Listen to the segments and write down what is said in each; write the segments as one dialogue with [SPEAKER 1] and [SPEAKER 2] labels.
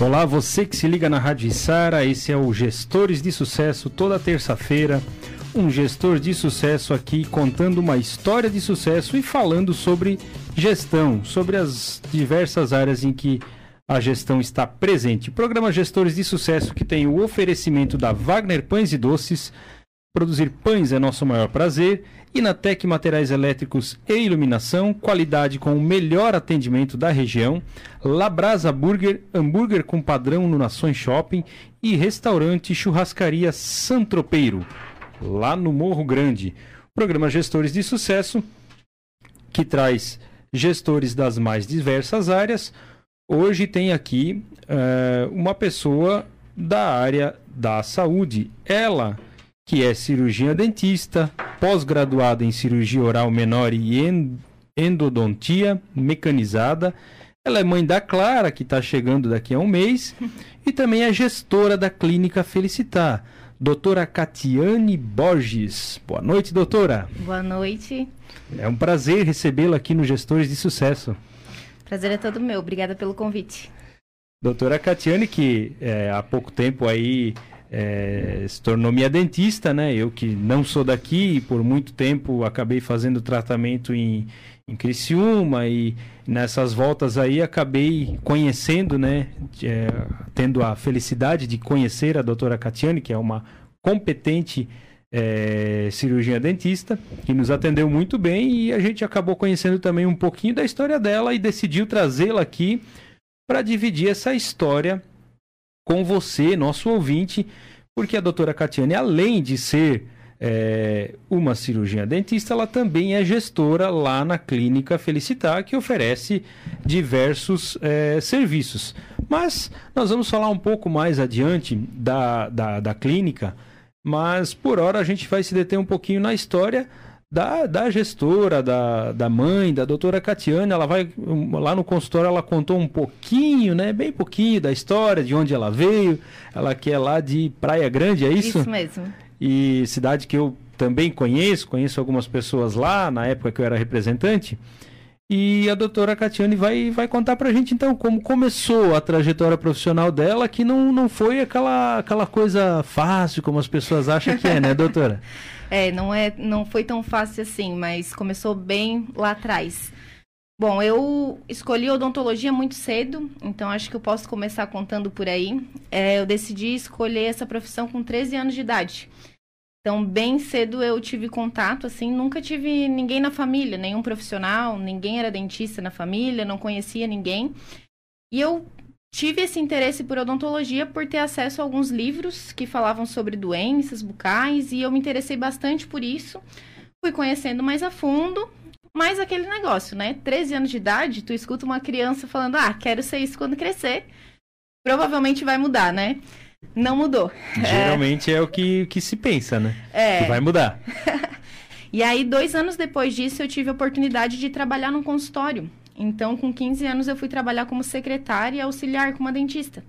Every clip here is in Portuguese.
[SPEAKER 1] Olá, você que se liga na Rádio Sara, esse é o Gestores de Sucesso, toda terça-feira. Um gestor de sucesso aqui contando uma história de sucesso e falando sobre gestão, sobre as diversas áreas em que a gestão está presente. Programa Gestores de Sucesso que tem o oferecimento da Wagner Pães e Doces. Produzir pães é nosso maior prazer. E na Tec Materiais Elétricos e Iluminação, qualidade com o melhor atendimento da região. Labrasa Burger, hambúrguer com padrão no Nações Shopping. E restaurante Churrascaria Santropeiro, lá no Morro Grande. Programa Gestores de Sucesso, que traz gestores das mais diversas áreas. Hoje tem aqui uh, uma pessoa da área da saúde. Ela, que é cirurgiã dentista, pós-graduada em cirurgia oral menor e endodontia mecanizada. Ela é mãe da Clara, que está chegando daqui a um mês, e também é gestora da Clínica Felicitar. Doutora Catiane Borges. Boa noite, doutora.
[SPEAKER 2] Boa noite.
[SPEAKER 1] É um prazer recebê-la aqui no Gestores de Sucesso.
[SPEAKER 2] Prazer é todo meu. Obrigada pelo convite.
[SPEAKER 1] Doutora Catiane, que é, há pouco tempo aí é, se tornou minha dentista, né? Eu que não sou daqui, por muito tempo acabei fazendo tratamento em, em Criciúma e nessas voltas aí acabei conhecendo, né? É, tendo a felicidade de conhecer a doutora Catiane, que é uma competente é, cirurgiã dentista, que nos atendeu muito bem e a gente acabou conhecendo também um pouquinho da história dela e decidiu trazê-la aqui para dividir essa história com você, nosso ouvinte, porque a doutora Catiane, além de ser é, uma cirurgiã dentista, ela também é gestora lá na Clínica Felicitar, que oferece diversos é, serviços. Mas nós vamos falar um pouco mais adiante da, da, da clínica mas por hora a gente vai se deter um pouquinho na história da, da gestora, da, da mãe, da doutora Catiane. Ela vai lá no consultório, ela contou um pouquinho, né? Bem pouquinho da história, de onde ela veio. Ela que é lá de Praia Grande, é isso?
[SPEAKER 2] Isso mesmo.
[SPEAKER 1] E cidade que eu também conheço, conheço algumas pessoas lá, na época que eu era representante. E a doutora Catiane vai, vai contar pra gente então como começou a trajetória profissional dela, que não, não foi aquela, aquela coisa fácil como as pessoas acham que é, né, doutora?
[SPEAKER 2] é, não, é, não foi tão fácil assim, mas começou bem lá atrás. Bom, eu escolhi odontologia muito cedo, então acho que eu posso começar contando por aí. É, eu decidi escolher essa profissão com 13 anos de idade. Então, bem cedo eu tive contato, assim, nunca tive ninguém na família, nenhum profissional, ninguém era dentista na família, não conhecia ninguém. E eu tive esse interesse por odontologia por ter acesso a alguns livros que falavam sobre doenças bucais e eu me interessei bastante por isso. Fui conhecendo mais a fundo, mas aquele negócio, né? 13 anos de idade, tu escuta uma criança falando: "Ah, quero ser isso quando crescer". Provavelmente vai mudar, né? Não mudou.
[SPEAKER 1] Geralmente é, é o que, que se pensa, né?
[SPEAKER 2] É.
[SPEAKER 1] Que vai mudar.
[SPEAKER 2] e aí, dois anos depois disso, eu tive a oportunidade de trabalhar num consultório. Então, com 15 anos, eu fui trabalhar como secretária e auxiliar com uma dentista.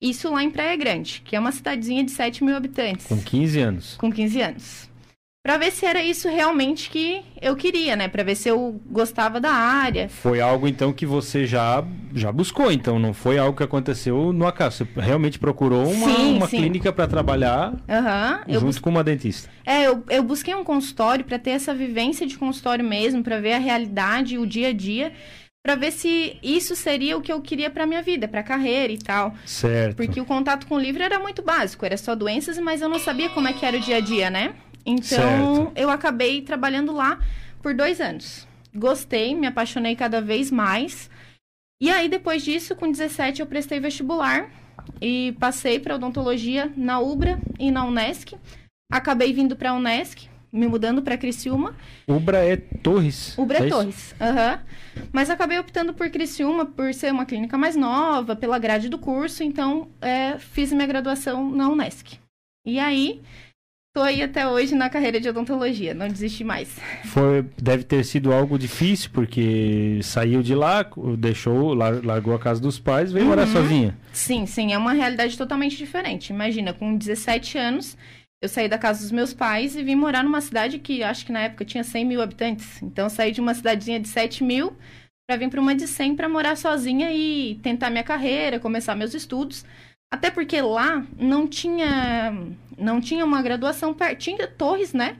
[SPEAKER 2] Isso lá em Praia Grande, que é uma cidadezinha de 7 mil habitantes.
[SPEAKER 1] Com 15 anos.
[SPEAKER 2] Com 15 anos para ver se era isso realmente que eu queria, né? Para ver se eu gostava da área.
[SPEAKER 1] Foi algo então que você já já buscou, então não foi algo que aconteceu no acaso. Você realmente procurou uma, sim, uma sim. clínica para trabalhar
[SPEAKER 2] uhum,
[SPEAKER 1] junto bus... com uma dentista.
[SPEAKER 2] É, eu, eu busquei um consultório para ter essa vivência de consultório mesmo, para ver a realidade, o dia a dia para ver se isso seria o que eu queria para minha vida, para carreira e tal.
[SPEAKER 1] Certo.
[SPEAKER 2] Porque o contato com o livro era muito básico, era só doenças, mas eu não sabia como é que era o dia a dia, né? Então, certo. eu acabei trabalhando lá por dois anos. Gostei, me apaixonei cada vez mais. E aí, depois disso, com 17, eu prestei vestibular e passei para odontologia na Ubra e na Unesc. Acabei vindo para a Unesc, me mudando para Criciúma.
[SPEAKER 1] Ubra é Torres.
[SPEAKER 2] Ubra é, é Torres, aham. Uhum. Mas acabei optando por Criciúma por ser uma clínica mais nova, pela grade do curso, então é, fiz minha graduação na Unesc. E aí, Tô aí até hoje na carreira de odontologia, não desisti mais.
[SPEAKER 1] Foi, deve ter sido algo difícil, porque saiu de lá, deixou, largou a casa dos pais, veio uhum. morar sozinha.
[SPEAKER 2] Sim, sim, é uma realidade totalmente diferente. Imagina, com 17 anos, eu saí da casa dos meus pais e vim morar numa cidade que acho que na época tinha 100 mil habitantes. Então, eu saí de uma cidadezinha de 7 mil para vir para uma de 100 para morar sozinha e tentar minha carreira, começar meus estudos. Até porque lá não tinha não tinha uma graduação, tinha Torres, né?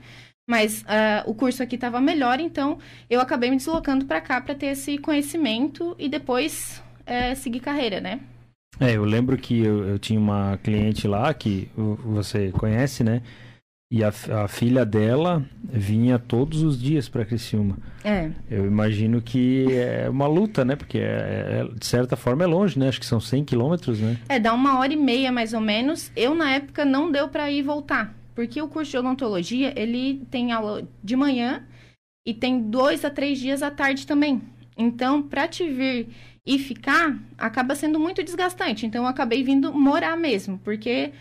[SPEAKER 2] Mas uh, o curso aqui estava melhor, então eu acabei me deslocando para cá para ter esse conhecimento e depois uh, seguir carreira, né?
[SPEAKER 1] É, eu lembro que eu, eu, tinha uma cliente lá que você conhece, né? E a, a filha dela vinha todos os dias para Criciúma.
[SPEAKER 2] É.
[SPEAKER 1] Eu imagino que é uma luta, né? Porque é, é, de certa forma é longe, né? Acho que são 100 quilômetros, né?
[SPEAKER 2] É, dá uma hora e meia mais ou menos. Eu, na época, não deu para ir e voltar. Porque o curso de odontologia, ele tem aula de manhã e tem dois a três dias à tarde também. Então, para te vir e ficar, acaba sendo muito desgastante. Então, eu acabei vindo morar mesmo, porque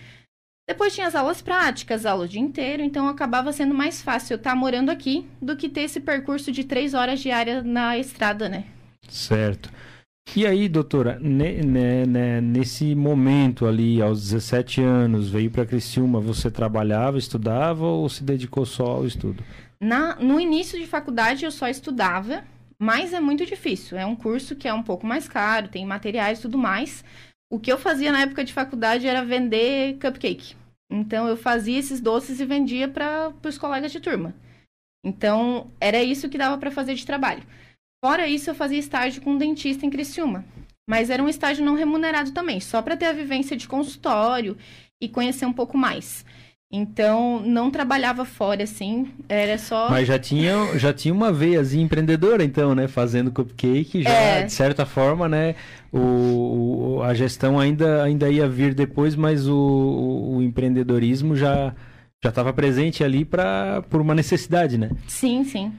[SPEAKER 2] depois tinha as aulas práticas, aula o dia inteiro, então acabava sendo mais fácil eu estar morando aqui do que ter esse percurso de três horas diárias na estrada, né?
[SPEAKER 1] Certo. E aí, doutora, ne, ne, ne, nesse momento ali, aos 17 anos, veio para Criciúma, você trabalhava, estudava ou se dedicou só ao estudo?
[SPEAKER 2] Na, no início de faculdade eu só estudava, mas é muito difícil. É um curso que é um pouco mais caro, tem materiais e tudo mais. O que eu fazia na época de faculdade era vender cupcake. Então eu fazia esses doces e vendia para os colegas de turma. Então era isso que dava para fazer de trabalho. Fora isso, eu fazia estágio com um dentista em Criciúma. Mas era um estágio não remunerado também, só para ter a vivência de consultório e conhecer um pouco mais. Então, não trabalhava fora, assim, era só...
[SPEAKER 1] Mas já tinha, já tinha uma veiazinha empreendedora, então, né? Fazendo cupcake, já, é. de certa forma, né? O, o, a gestão ainda, ainda ia vir depois, mas o, o, empreendedorismo já já estava presente ali pra, por uma necessidade, né?
[SPEAKER 2] Sim, sim.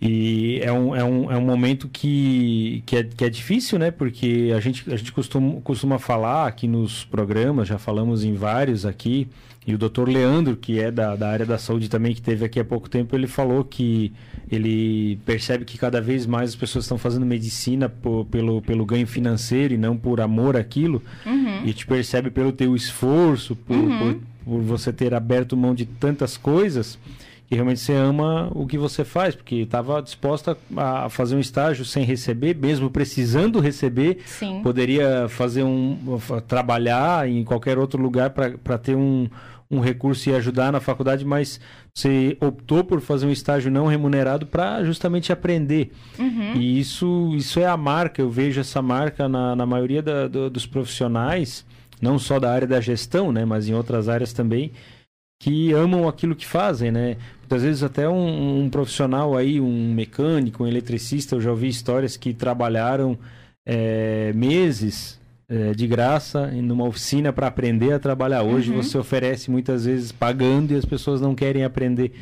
[SPEAKER 1] E é um, é um, é um momento que, que, é, que é difícil, né? Porque a gente, a gente costuma, costuma falar aqui nos programas, já falamos em vários aqui, e o doutor Leandro, que é da, da área da saúde também, que teve aqui há pouco tempo, ele falou que ele percebe que cada vez mais as pessoas estão fazendo medicina por, pelo, pelo ganho financeiro e não por amor àquilo. Uhum. E te percebe pelo teu esforço, por, uhum. por, por você ter aberto mão de tantas coisas que realmente você ama o que você faz, porque estava disposta a fazer um estágio sem receber, mesmo precisando receber,
[SPEAKER 2] Sim.
[SPEAKER 1] poderia fazer um trabalhar em qualquer outro lugar para ter um, um recurso e ajudar na faculdade, mas você optou por fazer um estágio não remunerado para justamente aprender. Uhum. E isso, isso é a marca, eu vejo essa marca na, na maioria da, do, dos profissionais, não só da área da gestão, né, mas em outras áreas também, que amam aquilo que fazem, né? Muitas vezes até um, um, profissional aí, um mecânico, um eletricista, eu já ouvi histórias que trabalharam é, meses é, de graça em uma oficina para aprender a trabalhar. Hoje uhum. você oferece muitas vezes pagando e as pessoas não querem aprender.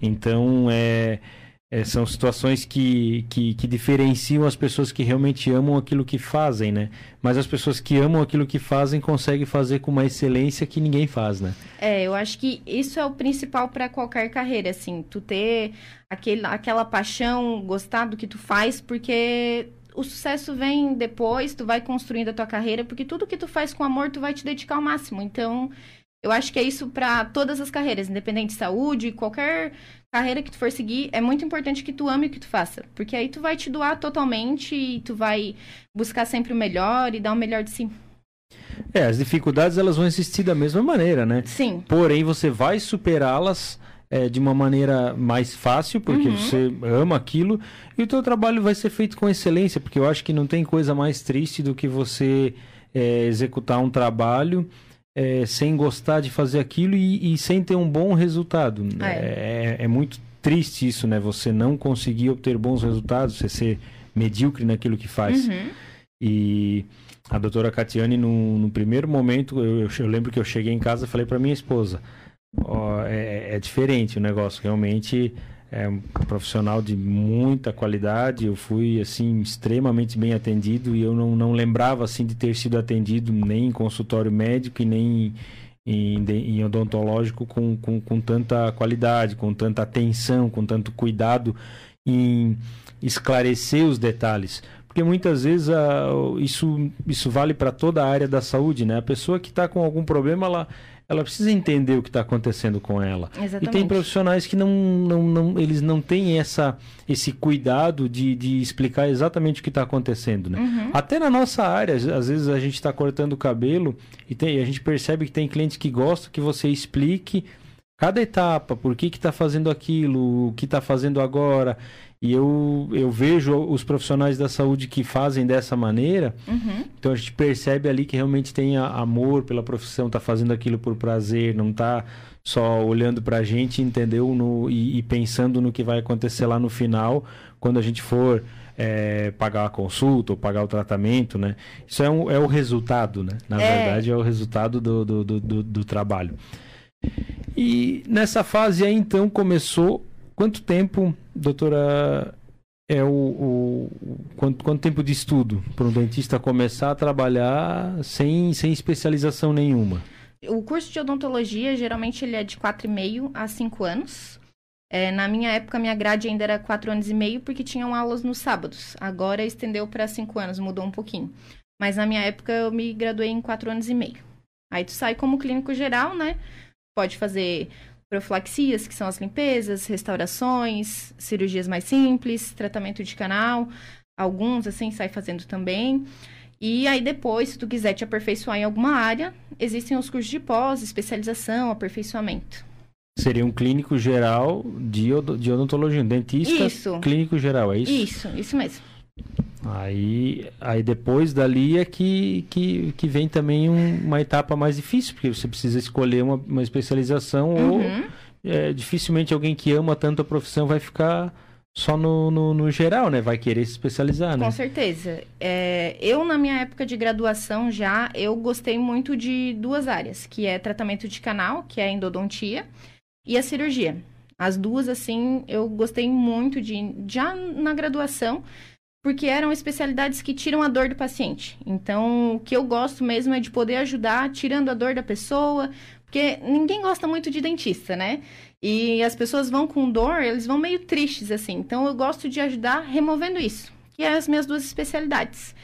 [SPEAKER 1] Então, é é, são situações que, que, que, diferenciam as pessoas que realmente amam aquilo que fazem, né? Mas as pessoas que amam aquilo que fazem conseguem fazer com uma excelência que ninguém faz, né?
[SPEAKER 2] É, eu acho que isso é o principal para qualquer carreira, assim, tu ter aquele, aquela paixão, gostar do que tu faz, porque o sucesso vem depois, tu vai construindo a tua carreira, porque tudo que tu faz com amor, tu vai te dedicar ao máximo. Então, eu acho que é isso para todas as carreiras, independente de saúde, qualquer carreira que tu for seguir, é muito importante que tu ame o que tu faça. Porque aí tu vai te doar totalmente e tu vai buscar sempre o melhor e dar o melhor de si.
[SPEAKER 1] É, as dificuldades elas vão existir da mesma maneira, né?
[SPEAKER 2] Sim.
[SPEAKER 1] Porém, você vai superá-las é, de uma maneira mais fácil, porque uhum. você ama aquilo, e o teu trabalho vai ser feito com excelência, porque eu acho que não tem coisa mais triste do que você é, executar um trabalho é, sem gostar de fazer aquilo e, e, sem ter um bom resultado. É. é. É, muito triste isso, né? Você não conseguir obter bons resultados, você ser medíocre naquilo que faz. Uhum. E a doutora Catiane, no, no primeiro momento, eu, eu, lembro que eu cheguei em casa e falei para minha esposa: ó, é, é diferente o negócio, realmente é um profissional de muita qualidade. Eu fui assim extremamente bem atendido e eu não, não lembrava assim de ter sido atendido nem em consultório médico e nem em, em odontológico com, com, com tanta qualidade, com tanta atenção, com tanto cuidado em esclarecer os detalhes. Porque muitas vezes uh, isso, isso vale para toda a área da saúde, né? A pessoa que está com algum problema, ela, ela precisa entender o que está acontecendo com ela.
[SPEAKER 2] Exatamente.
[SPEAKER 1] E tem profissionais que não, não, não eles não têm essa, esse cuidado de, de explicar exatamente o que está acontecendo, né?
[SPEAKER 2] Uhum.
[SPEAKER 1] Até na nossa área, às vezes a gente está cortando o cabelo e tem, a gente percebe que tem clientes que gostam que você explique cada etapa, por que está fazendo aquilo, o que está fazendo agora. E eu, eu vejo os profissionais da saúde que fazem dessa maneira,
[SPEAKER 2] Uhum.
[SPEAKER 1] então a gente percebe ali que realmente tem amor pela profissão, está fazendo aquilo por prazer, não está só olhando para a gente, entendeu? No, e, e pensando no que vai acontecer lá no final, quando a gente for é, pagar a consulta ou pagar o tratamento, né? Isso é, um, é o resultado, né? Na
[SPEAKER 2] É.
[SPEAKER 1] verdade, é o resultado do, do, do, do- do trabalho. E nessa fase aí, então, começou. Quanto tempo, doutora, é o. o- quanto, quanto tempo de estudo para um dentista começar a trabalhar sem, sem especialização nenhuma?
[SPEAKER 2] O curso de odontologia, geralmente, ele é de 4,5 a 5 anos. É, na minha época, minha grade ainda era 4 anos e meio, porque tinham aulas nos sábados. Agora estendeu para 5 anos, mudou um pouquinho. Mas na minha época, eu me graduei em 4 anos e meio. Aí tu sai como clínico geral, né? Pode fazer profilaxias, que são as limpezas, restaurações, cirurgias mais simples, tratamento de canal. Alguns, assim, sai fazendo também. E aí depois, se tu quiser te aperfeiçoar em alguma área, existem os cursos de pós, especialização, aperfeiçoamento.
[SPEAKER 1] Seria um clínico geral de, de odontologia, um dentista
[SPEAKER 2] Isso.
[SPEAKER 1] clínico geral, é isso?
[SPEAKER 2] Isso, isso mesmo.
[SPEAKER 1] Aí, aí depois dali é que, que, que vem também um- uma etapa mais difícil, porque você precisa escolher uma, uma especialização ou
[SPEAKER 2] Uhum.
[SPEAKER 1] é, dificilmente alguém que ama tanto a profissão vai ficar só no, no, no geral, né? Vai querer se especializar, né?
[SPEAKER 2] Com certeza. É, eu, na minha época de graduação já, eu gostei muito de duas áreas, que é tratamento de canal, que é a endodontia, e a cirurgia. As duas, assim, eu gostei muito de, já na graduação, porque eram especialidades que tiram a dor do paciente. Então, o que eu gosto mesmo é de poder ajudar tirando a dor da pessoa, porque ninguém gosta muito de dentista, né? E as pessoas vão com dor, eles vão meio tristes, assim. Então, eu gosto de ajudar removendo isso, que é as minhas duas especialidades.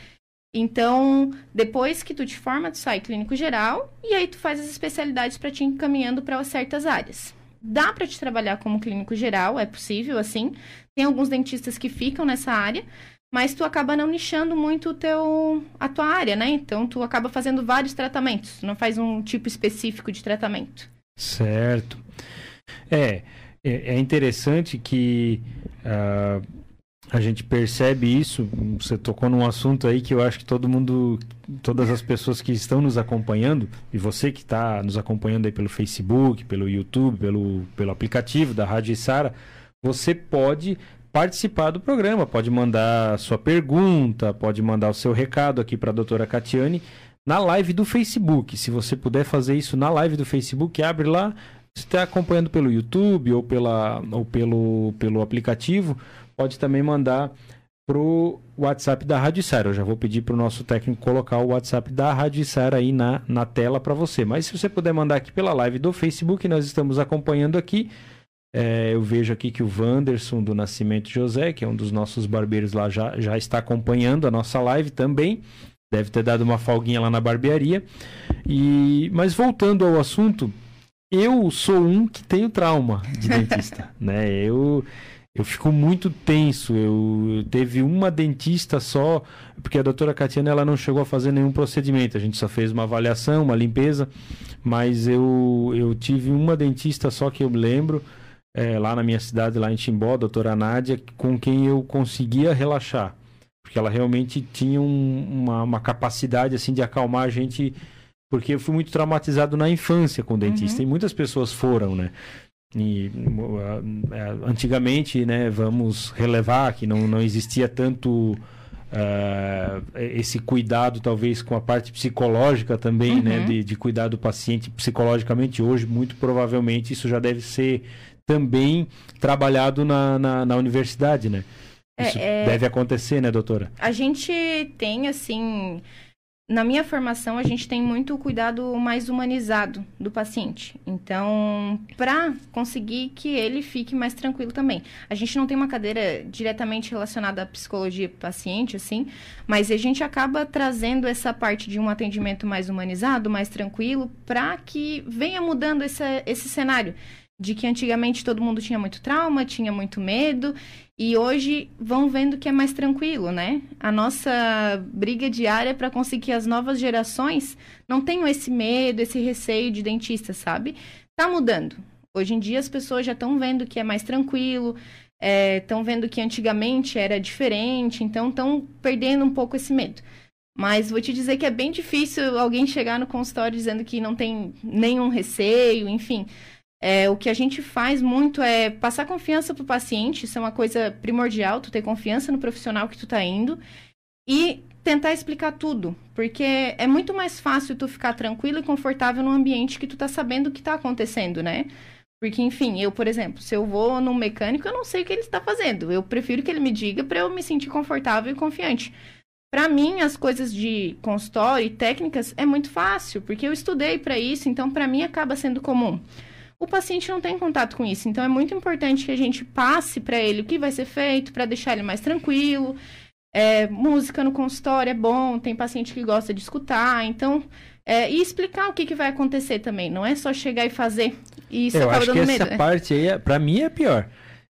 [SPEAKER 2] Então, depois que tu te forma, tu sai clínico geral e aí tu faz as especialidades para te encaminhando para certas áreas. Dá para te trabalhar como clínico geral, é possível, assim. Tem alguns dentistas que ficam nessa área, mas tu acaba não nichando muito teu, a tua área, né? Então, tu acaba fazendo vários tratamentos, não faz um tipo específico de tratamento.
[SPEAKER 1] Certo. É, é é interessante que ah, a gente percebe isso. Você tocou num assunto aí que eu acho que todo mundo, todas as pessoas que estão nos acompanhando, e você que está nos acompanhando aí pelo Facebook, pelo YouTube, pelo, pelo aplicativo da Rádio Sara, você pode participar do programa, pode mandar sua pergunta, pode mandar o seu recado aqui para a doutora Catiane na live do Facebook. Se você puder fazer isso na live do Facebook, abre lá. Se está acompanhando pelo YouTube ou, pela, ou pelo, pelo aplicativo, pode também mandar pro WhatsApp da Rádio Sara. Eu já vou pedir para o nosso técnico colocar o WhatsApp da Rádio Sara aí na, na tela para você. Mas se você puder mandar aqui pela live do Facebook, nós estamos acompanhando aqui. É, eu vejo aqui que o Wanderson do Nascimento José, que é um dos nossos barbeiros lá, já, já está acompanhando a nossa live também. Deve ter dado uma folguinha lá na barbearia. E, mas voltando ao assunto, eu sou um que tenho trauma de dentista, né? Eu eu fico muito tenso. Eu, eu teve uma dentista só, porque a doutora Catiana ela não chegou a fazer nenhum procedimento. A gente só fez uma avaliação, uma limpeza, mas eu eu tive uma dentista só que eu me lembro é, lá na minha cidade, lá em Timbó, a doutora Nádia, com quem eu conseguia relaxar. Porque ela realmente tinha um- uma, uma capacidade assim de acalmar a gente porque eu fui muito traumatizado na infância com o dentista
[SPEAKER 2] Uhum.
[SPEAKER 1] e muitas pessoas foram, né? E uh, antigamente, né, vamos relevar que não, não existia tanto uh, esse cuidado, talvez, com a parte psicológica também,
[SPEAKER 2] Uhum.
[SPEAKER 1] né, de, de cuidar do paciente psicologicamente. Hoje, muito provavelmente, isso já deve ser também trabalhado na, na, na universidade, né?
[SPEAKER 2] É,
[SPEAKER 1] Isso
[SPEAKER 2] é-
[SPEAKER 1] deve acontecer, né, doutora?
[SPEAKER 2] A gente tem, assim, na minha formação, a gente tem muito cuidado mais humanizado do paciente. Então, para conseguir que ele fique mais tranquilo também. A gente não tem uma cadeira diretamente relacionada à psicologia paciente, assim, mas a gente acaba trazendo essa parte de um atendimento mais humanizado, mais tranquilo, para que venha mudando esse, esse cenário de que antigamente todo mundo tinha muito trauma, tinha muito medo, e hoje vão vendo que é mais tranquilo, né? A nossa briga diária é para conseguir que as novas gerações não tenham esse medo, esse receio de dentista, sabe? Tá mudando. Hoje em dia as pessoas já estão vendo que é mais tranquilo, estão é, vendo que antigamente era diferente, então estão perdendo um pouco esse medo. Mas vou te dizer que é bem difícil alguém chegar no consultório dizendo que não tem nenhum receio, enfim. É, o que a gente faz muito é passar confiança para o paciente, isso é uma coisa primordial, tu ter confiança no profissional que tu tá indo e tentar explicar tudo, porque é muito mais fácil tu ficar tranquilo e confortável no ambiente que tu tá sabendo o que tá acontecendo, né? Porque, enfim, eu, por exemplo, se eu vou num mecânico, eu não sei o que ele está fazendo. Eu prefiro que ele me diga para eu me sentir confortável e confiante. Para mim, as coisas de consultório e técnicas é muito fácil, porque eu estudei para isso, então para mim acaba sendo comum o paciente não tem contato com isso. Então é muito importante que a gente passe para ele o que vai ser feito para deixar ele mais tranquilo. É, música no consultório é bom, tem paciente que gosta de escutar, então é, e explicar o que, que vai acontecer também. Não é só chegar e fazer e isso
[SPEAKER 1] Eu
[SPEAKER 2] acaba
[SPEAKER 1] acho que
[SPEAKER 2] medo.
[SPEAKER 1] essa
[SPEAKER 2] né?
[SPEAKER 1] parte aí, é- pra mim, é pior.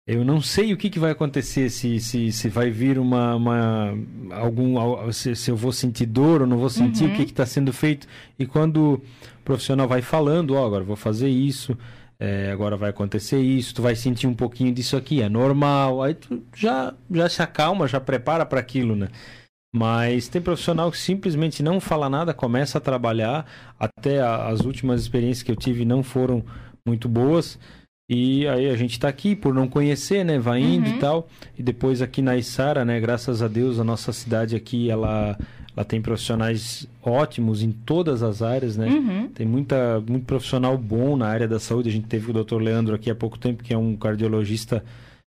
[SPEAKER 1] Eu não sei o que, que vai acontecer, se, se, se vai vir uma, uma algum, al- se, se eu vou sentir dor ou não vou sentir,
[SPEAKER 2] Uhum.
[SPEAKER 1] o que está sendo feito. E quando o profissional vai falando, ó, agora vou fazer isso, é, agora vai acontecer isso, tu vai sentir um pouquinho disso aqui, é normal. Aí tu já, já se acalma, já prepara para aquilo, né? Mas tem profissional que simplesmente não fala nada, começa a trabalhar. Até a- as últimas experiências que eu tive não foram muito boas. E aí a gente tá aqui por não conhecer, né? Vai indo
[SPEAKER 2] Uhum.
[SPEAKER 1] e tal. E depois aqui na Isara, né? Graças a Deus, a nossa cidade aqui, ela, ela tem profissionais ótimos em todas as áreas, né?
[SPEAKER 2] Uhum.
[SPEAKER 1] Tem muita, muito profissional bom na área da saúde. A gente teve o Dr. Leandro aqui há pouco tempo, que é um cardiologista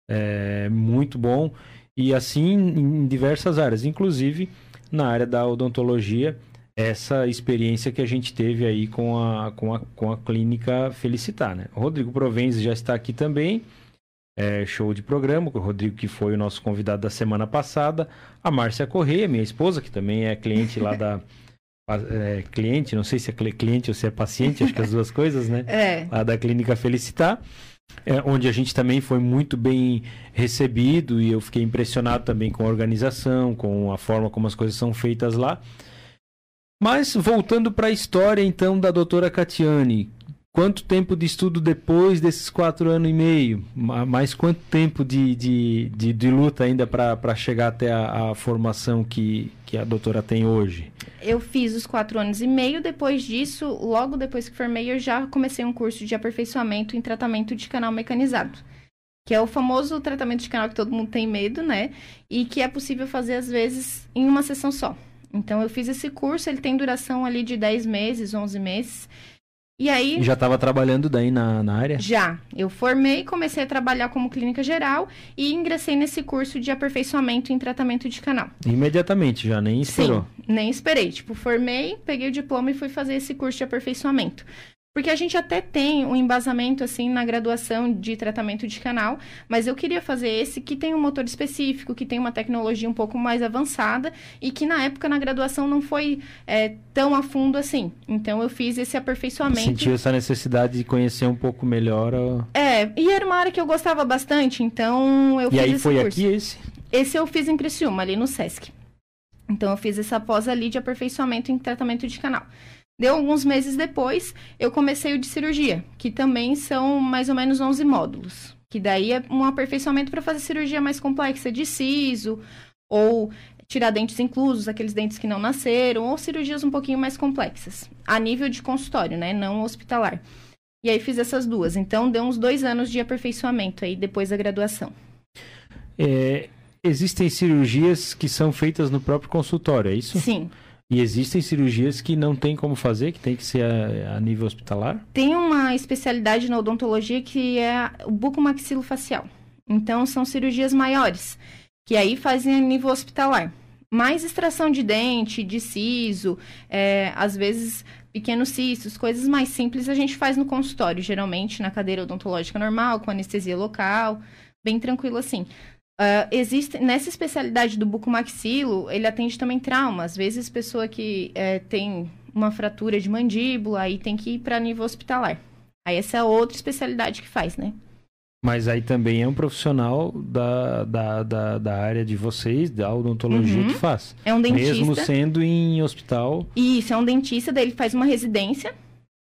[SPEAKER 1] é, muito bom. E assim em diversas áreas, inclusive na área da odontologia, essa experiência que a gente teve aí com a, com a, com a clínica Felicitar, né? O Rodrigo Provenzi já está aqui também. É, show de programa, com o Rodrigo que foi o nosso convidado da semana passada. A Márcia Corrêa, minha esposa, que também é cliente lá da... é, cliente, não sei se é cli- cliente ou se é paciente, acho que as duas coisas, né?
[SPEAKER 2] É.
[SPEAKER 1] lá da Clínica Felicitar, é, onde a gente também foi muito bem recebido e eu fiquei impressionado também com a organização, com a forma como as coisas são feitas lá. Mas voltando para a história então da doutora Catiane, quanto tempo de estudo depois desses quatro anos e meio? Ma- Mais quanto tempo de, de, de, de luta ainda para chegar até a, a formação que, que a doutora tem hoje?
[SPEAKER 2] Eu fiz os quatro anos e meio. Depois disso, logo depois que formei, eu já comecei um curso de aperfeiçoamento em tratamento de canal mecanizado. Que é o famoso tratamento de canal que todo mundo tem medo, né? E que é possível fazer, às vezes, em uma sessão só. Então, eu fiz esse curso, ele tem duração ali de 10 meses, 11 meses. E aí,
[SPEAKER 1] já estava trabalhando daí na, na área?
[SPEAKER 2] já, eu formei, comecei a trabalhar como clínica geral e ingressei nesse curso de aperfeiçoamento em tratamento de canal.
[SPEAKER 1] Imediatamente, já nem esperou.
[SPEAKER 2] Sim, nem esperei. Tipo, formei, peguei o diploma e fui fazer esse curso de aperfeiçoamento. Porque a gente até tem um embasamento, assim, na graduação de tratamento de canal, mas eu queria fazer esse que tem um motor específico, que tem uma tecnologia um pouco mais avançada e que na época na graduação não foi é, tão a fundo assim. Então eu fiz esse aperfeiçoamento.
[SPEAKER 1] Sentiu essa necessidade de conhecer um pouco melhor.
[SPEAKER 2] É, e era uma área que eu gostava bastante, então eu
[SPEAKER 1] E
[SPEAKER 2] fiz
[SPEAKER 1] aí
[SPEAKER 2] esse
[SPEAKER 1] foi
[SPEAKER 2] curso.
[SPEAKER 1] aqui esse?
[SPEAKER 2] Esse eu fiz em Criciúma, ali no Sesc. Então eu fiz essa pós ali de aperfeiçoamento em tratamento de canal. Deu alguns meses depois, eu comecei o de cirurgia, que também são mais ou menos 11 módulos. Que daí é um aperfeiçoamento para fazer cirurgia mais complexa de siso, ou tirar dentes inclusos, aqueles dentes que não nasceram, ou cirurgias um pouquinho mais complexas, a nível de consultório, né, não hospitalar. E aí fiz essas duas. Então deu uns dois anos de aperfeiçoamento aí depois da graduação.
[SPEAKER 1] É, existem cirurgias que são feitas no próprio consultório, é isso?
[SPEAKER 2] Sim.
[SPEAKER 1] E existem cirurgias que não tem como fazer, que tem que ser a, a nível hospitalar?
[SPEAKER 2] Tem uma especialidade na odontologia que é o bucomaxilofacial. Então, são cirurgias maiores, que aí fazem a nível hospitalar. mais extração de dente, de siso, é, às vezes pequenos cistos, coisas mais simples a gente faz no consultório, geralmente na cadeira odontológica normal, com anestesia local, bem tranquilo assim. Uh, existe nessa especialidade do bucomaxilo, ele atende também trauma. Às vezes, pessoa que é, tem uma fratura de mandíbula, aí tem que ir para nível hospitalar. Aí essa é outra especialidade que faz, né?
[SPEAKER 1] Mas aí também é um profissional da, da, da, da área de vocês, da odontologia, uhum. que faz.
[SPEAKER 2] É um dentista.
[SPEAKER 1] Mesmo sendo em hospital.
[SPEAKER 2] Isso, é um dentista, daí ele faz uma residência.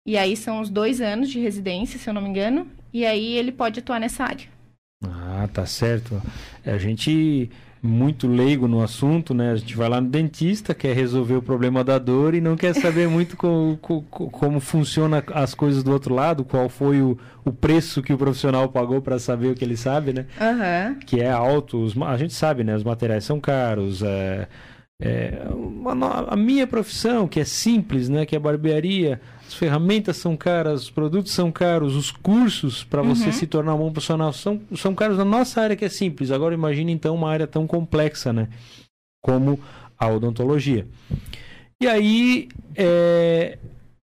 [SPEAKER 2] E aí são os dois anos de residência, se eu não me engano. E aí ele pode atuar nessa área.
[SPEAKER 1] Ah, tá certo. É, a gente muito leigo no assunto, né? A gente vai lá no dentista, quer resolver o problema da dor e não quer saber muito co, co, como funciona as coisas do outro lado, qual foi o, o preço que o profissional pagou para saber o que ele sabe, né?
[SPEAKER 2] Uhum.
[SPEAKER 1] Que é alto. Os, a gente sabe, né? Os materiais são caros. É, é, a minha profissão, que é simples, né? Que é barbearia as ferramentas são caras, os produtos são caros, os cursos para uhum. você se tornar um bom profissional são, são caros na nossa área que é simples. Agora imagine então uma área tão complexa, né? Como a odontologia. E aí, é,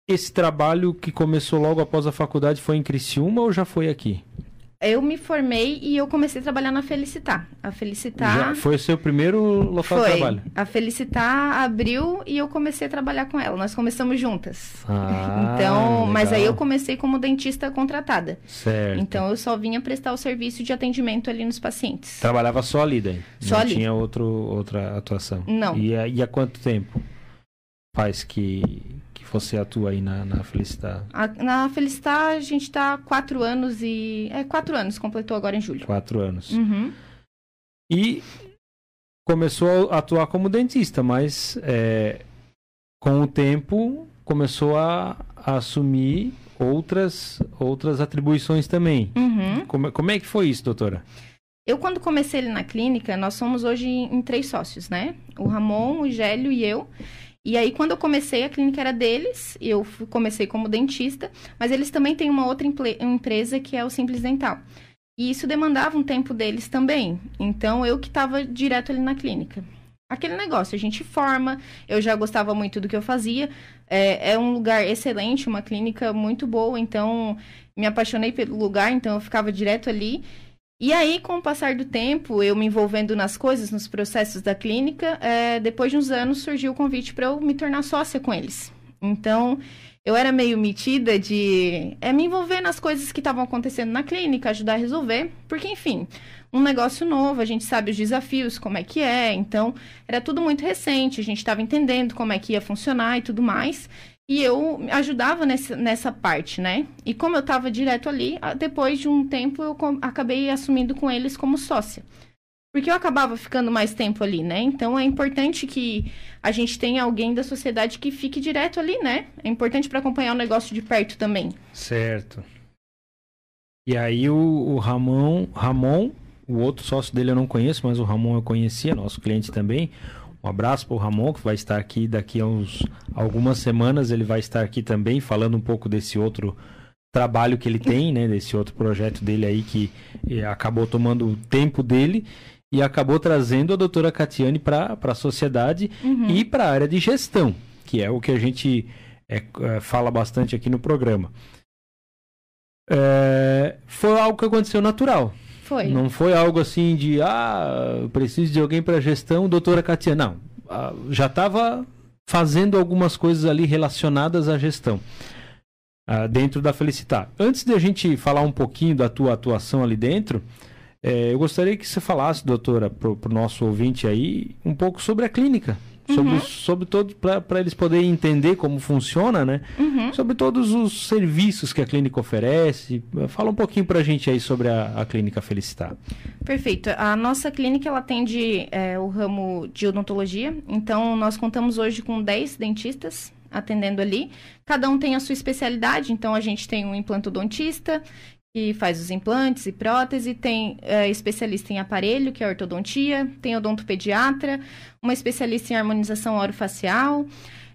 [SPEAKER 1] esse trabalho que começou logo após a faculdade foi em Criciúma ou já foi aqui?
[SPEAKER 2] Eu me formei e eu comecei a trabalhar na Felicitar. A Felicitar. Já
[SPEAKER 1] foi o seu primeiro local
[SPEAKER 2] foi.
[SPEAKER 1] de trabalho?
[SPEAKER 2] A Felicitar abriu e eu comecei a trabalhar com ela. Nós começamos juntas.
[SPEAKER 1] Ah,
[SPEAKER 2] então,
[SPEAKER 1] legal.
[SPEAKER 2] mas aí eu comecei como dentista contratada.
[SPEAKER 1] Certo.
[SPEAKER 2] Então eu só vinha prestar o serviço de atendimento ali nos pacientes.
[SPEAKER 1] Trabalhava só ali daí?
[SPEAKER 2] Só
[SPEAKER 1] Não
[SPEAKER 2] ali.
[SPEAKER 1] tinha outro, outra atuação?
[SPEAKER 2] Não.
[SPEAKER 1] E, e há quanto tempo faz que você atua aí na, na Felicitar?
[SPEAKER 2] A, na Felicitar a gente está quatro anos e... É, quatro anos, completou agora em julho.
[SPEAKER 1] Quatro anos.
[SPEAKER 2] Uhum.
[SPEAKER 1] E começou a atuar como dentista, mas é, com o tempo começou a, a, assumir outras, outras atribuições também.
[SPEAKER 2] Uhum.
[SPEAKER 1] Como, como é que foi isso, doutora?
[SPEAKER 2] Eu, quando comecei ele na clínica, nós somos hoje em, em três sócios, né? O Ramon, o Gélio e eu. E aí, quando eu comecei, a clínica era deles, eu comecei como dentista, mas eles também têm uma outra empresa que é o Simples Dental. E isso demandava um tempo deles também. Então, eu que estava direto ali na clínica. Aquele negócio, a gente forma, eu já gostava muito do que eu fazia. É, é um lugar excelente, uma clínica muito boa, então me apaixonei pelo lugar, então eu ficava direto ali. E aí, com o passar do tempo, eu me envolvendo nas coisas, nos processos da clínica, é, depois de uns anos surgiu o convite para eu me tornar sócia com eles. Então, eu era meio metida de é, me envolver nas coisas que estavam acontecendo na clínica, ajudar a resolver, porque, enfim, um negócio novo, a gente sabe os desafios, como é que é, então era tudo muito recente, a gente estava entendendo como é que ia funcionar e tudo mais. E eu ajudava nessa, nessa parte, né? E como eu estava direto ali, depois de um tempo eu acabei assumindo com eles como sócia. Porque eu acabava ficando mais tempo ali, né? Então é importante que a gente tenha alguém da sociedade que fique direto ali, né? É importante para acompanhar o negócio de perto também.
[SPEAKER 1] Certo. E aí o, o Ramon, Ramon, o outro sócio dele eu não conheço, mas o Ramon eu conhecia, nosso cliente também. Um abraço para o Ramon, que vai estar aqui daqui a uns, algumas semanas. Ele vai estar aqui também falando um pouco desse outro trabalho que ele tem, né? Desse outro projeto dele aí que eh, acabou tomando o tempo dele e acabou trazendo a doutora Catiane para a sociedade
[SPEAKER 2] uhum.
[SPEAKER 1] e para a área de gestão, que é o que a gente é, fala bastante aqui no programa. É, foi algo que aconteceu natural.
[SPEAKER 2] Foi.
[SPEAKER 1] Não foi algo assim de, ah, preciso de alguém para gestão, doutora Katia. Não. Já estava fazendo algumas coisas ali relacionadas à gestão. Ah, dentro da Felicitar. Antes de a gente falar um pouquinho da tua atuação ali dentro, é, eu gostaria que você falasse, doutora, para o nosso ouvinte aí, um pouco sobre a clínica sobre, uhum. sobre todo para eles poderem entender como funciona, né?
[SPEAKER 2] Uhum.
[SPEAKER 1] Sobre todos os serviços que a clínica oferece. Fala um pouquinho para a gente aí sobre a, a clínica Felicitar.
[SPEAKER 2] Perfeito. A nossa clínica ela atende é, o ramo de odontologia. Então nós contamos hoje com 10 dentistas atendendo ali. Cada um tem a sua especialidade. Então a gente tem um implantodontista que faz os implantes e prótese, tem é, especialista em aparelho, que é ortodontia, tem odontopediatra, uma especialista em harmonização orofacial,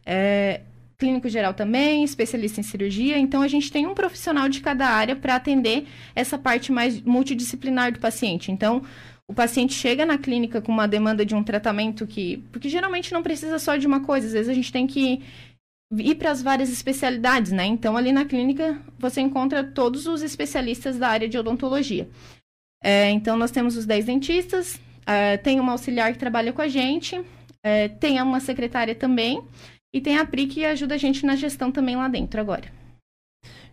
[SPEAKER 2] é, clínico geral também, especialista em cirurgia. Então, a gente tem um profissional de cada área para atender essa parte mais multidisciplinar do paciente. Então, o paciente chega na clínica com uma demanda de um tratamento que. Porque geralmente não precisa só de uma coisa, às vezes a gente tem que ir para as várias especialidades, né? Então, ali na clínica, você encontra todos os especialistas da área de odontologia. É, então, nós temos os 10 dentistas, é, tem uma auxiliar que trabalha com a gente, é, tem uma secretária também, e tem a PRI que ajuda a gente na gestão também lá dentro agora.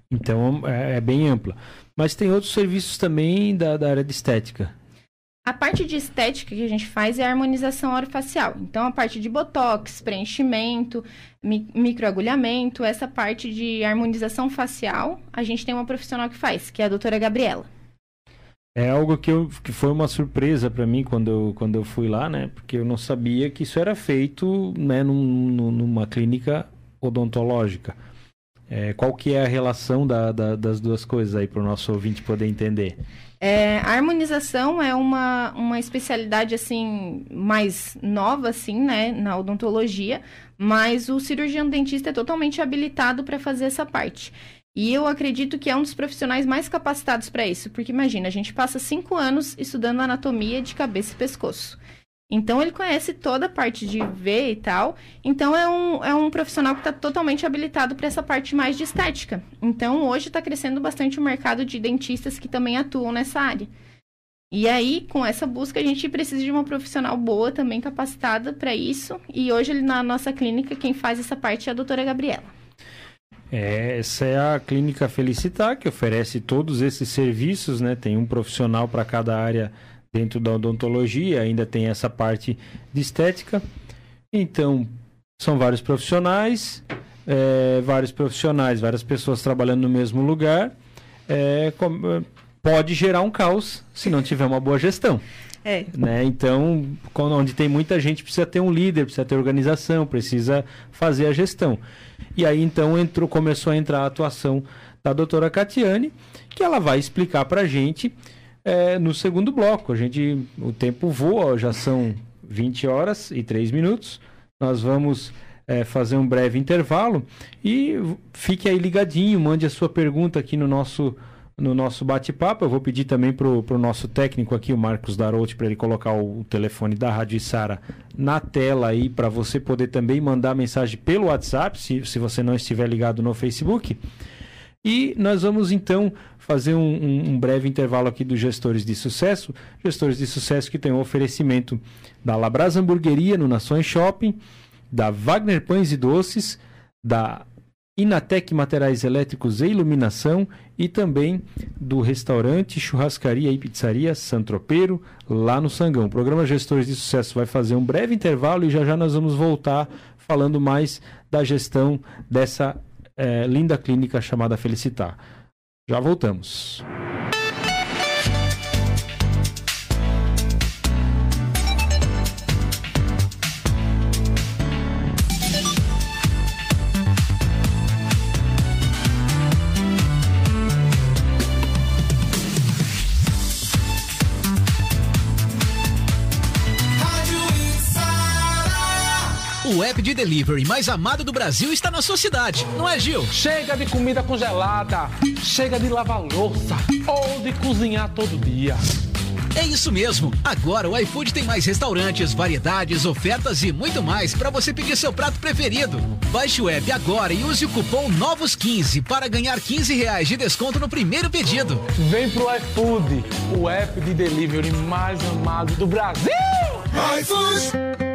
[SPEAKER 1] Então, é, é bem ampla. Mas tem outros serviços também da, da área de estética.
[SPEAKER 2] A parte de estética que a gente faz é a harmonização orofacial. Então, a parte de botox, preenchimento, mi microagulhamento, essa parte de harmonização facial, a gente tem uma profissional que faz, que é a doutora Gabriela.
[SPEAKER 1] É algo que, eu, que foi uma surpresa para mim quando eu, quando eu fui lá, né? Porque eu não sabia que isso era feito né, num, numa clínica odontológica. É, qual que é a relação da, da, das duas coisas aí para o nosso ouvinte poder entender?
[SPEAKER 2] É, a harmonização é uma, uma especialidade assim mais nova assim, né, na odontologia, mas o cirurgião dentista é totalmente habilitado para fazer essa parte. E eu acredito que é um dos profissionais mais capacitados para isso, porque imagina, a gente passa cinco anos estudando anatomia de cabeça e pescoço. Então ele conhece toda a parte de ver e tal. Então é um, é um profissional que está totalmente habilitado para essa parte mais de estética. Então hoje está crescendo bastante o mercado de dentistas que também atuam nessa área. E aí, com essa busca, a gente precisa de uma profissional boa, também capacitada para isso. E hoje, na nossa clínica, quem faz essa parte é a doutora Gabriela.
[SPEAKER 1] É, essa é a Clínica Felicitar, que oferece todos esses serviços, né? Tem um profissional para cada área dentro da odontologia, ainda tem essa parte de estética. Então, são vários profissionais, é, vários profissionais, várias pessoas trabalhando no mesmo lugar. É, com, pode gerar um caos se não tiver uma boa gestão. É. Né? Então, quando, onde tem muita gente, precisa ter um líder, precisa ter organização, precisa fazer a gestão. E aí, então, entrou, começou a entrar a atuação da doutora Catiane, que ela vai explicar para a gente é, no segundo bloco. A gente, o tempo voa, já são 20 horas e 3 minutos. Nós vamos é, fazer um breve intervalo e fique aí ligadinho, mande a sua pergunta aqui no nosso no nosso bate-papo. Eu vou pedir também para o nosso técnico aqui, o Marcos Darotti, para ele colocar o, telefone da Rádio Sara na tela aí, para você poder também mandar mensagem pelo WhatsApp, se, se você não estiver ligado no Facebook. E nós vamos então fazer um, um, um, breve intervalo aqui dos gestores de sucesso. Gestores de sucesso que tem o um oferecimento da Labras Hamburgueria no Nações Shopping, da Wagner Pães e Doces, da Inatec Materiais Elétricos e Iluminação e também do restaurante, churrascaria e pizzaria Santropeiro, lá no Sangão. O programa Gestores de Sucesso vai fazer um breve intervalo e já já nós vamos voltar falando mais da gestão dessa é, linda clínica chamada Felicitar. Já voltamos.
[SPEAKER 3] O app de delivery mais amado do Brasil está na sua cidade, não é, Gil?
[SPEAKER 4] Chega de comida congelada, chega de lavar louça ou de cozinhar todo dia.
[SPEAKER 3] É isso mesmo. Agora o iFood tem mais restaurantes, variedades, ofertas e muito mais para você pedir seu prato preferido. Baixe o app agora e use o cupom NOVOS15 para ganhar 15 reais de desconto no primeiro pedido.
[SPEAKER 4] Vem pro iFood, o app de delivery mais amado do Brasil. iFood.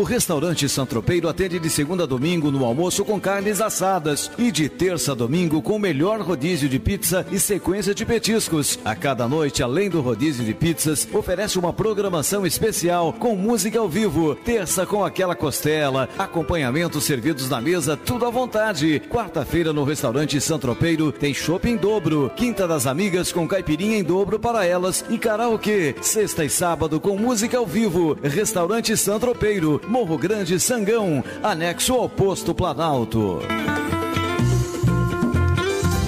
[SPEAKER 5] O restaurante Santropeiro atende de segunda a domingo no almoço com carnes assadas e de terça a domingo com o melhor rodízio de pizza e sequência de petiscos. A cada noite, além do rodízio de pizzas, oferece uma programação especial com música ao vivo. Terça com aquela costela, acompanhamentos servidos na mesa, tudo à vontade. Quarta-feira no restaurante Santropeiro tem chopp em dobro. Quinta das amigas com caipirinha em dobro para elas e karaokê. Sexta e sábado com música ao vivo. Restaurante Santropeiro Morro Grande Sangão, anexo ao posto Planalto.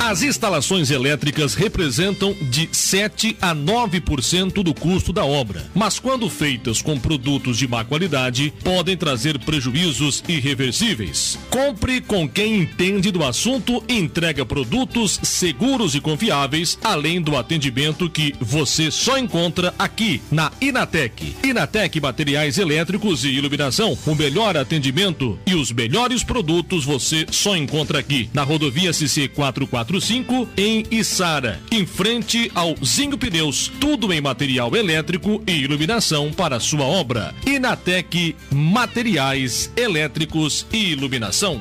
[SPEAKER 6] As instalações elétricas representam de 7 a 9% do custo da obra, mas quando feitas com produtos de má qualidade, podem trazer prejuízos irreversíveis. Compre com quem entende do assunto e entrega produtos seguros e confiáveis, além do atendimento que você só encontra aqui na Inatec. Inatec Materiais Elétricos e Iluminação, o melhor atendimento e os melhores produtos você só encontra aqui na rodovia CC 445 em Içara, em frente ao Zinho Pneus, tudo em material elétrico e iluminação para sua obra. Inatec Materiais Elétricos e Iluminação.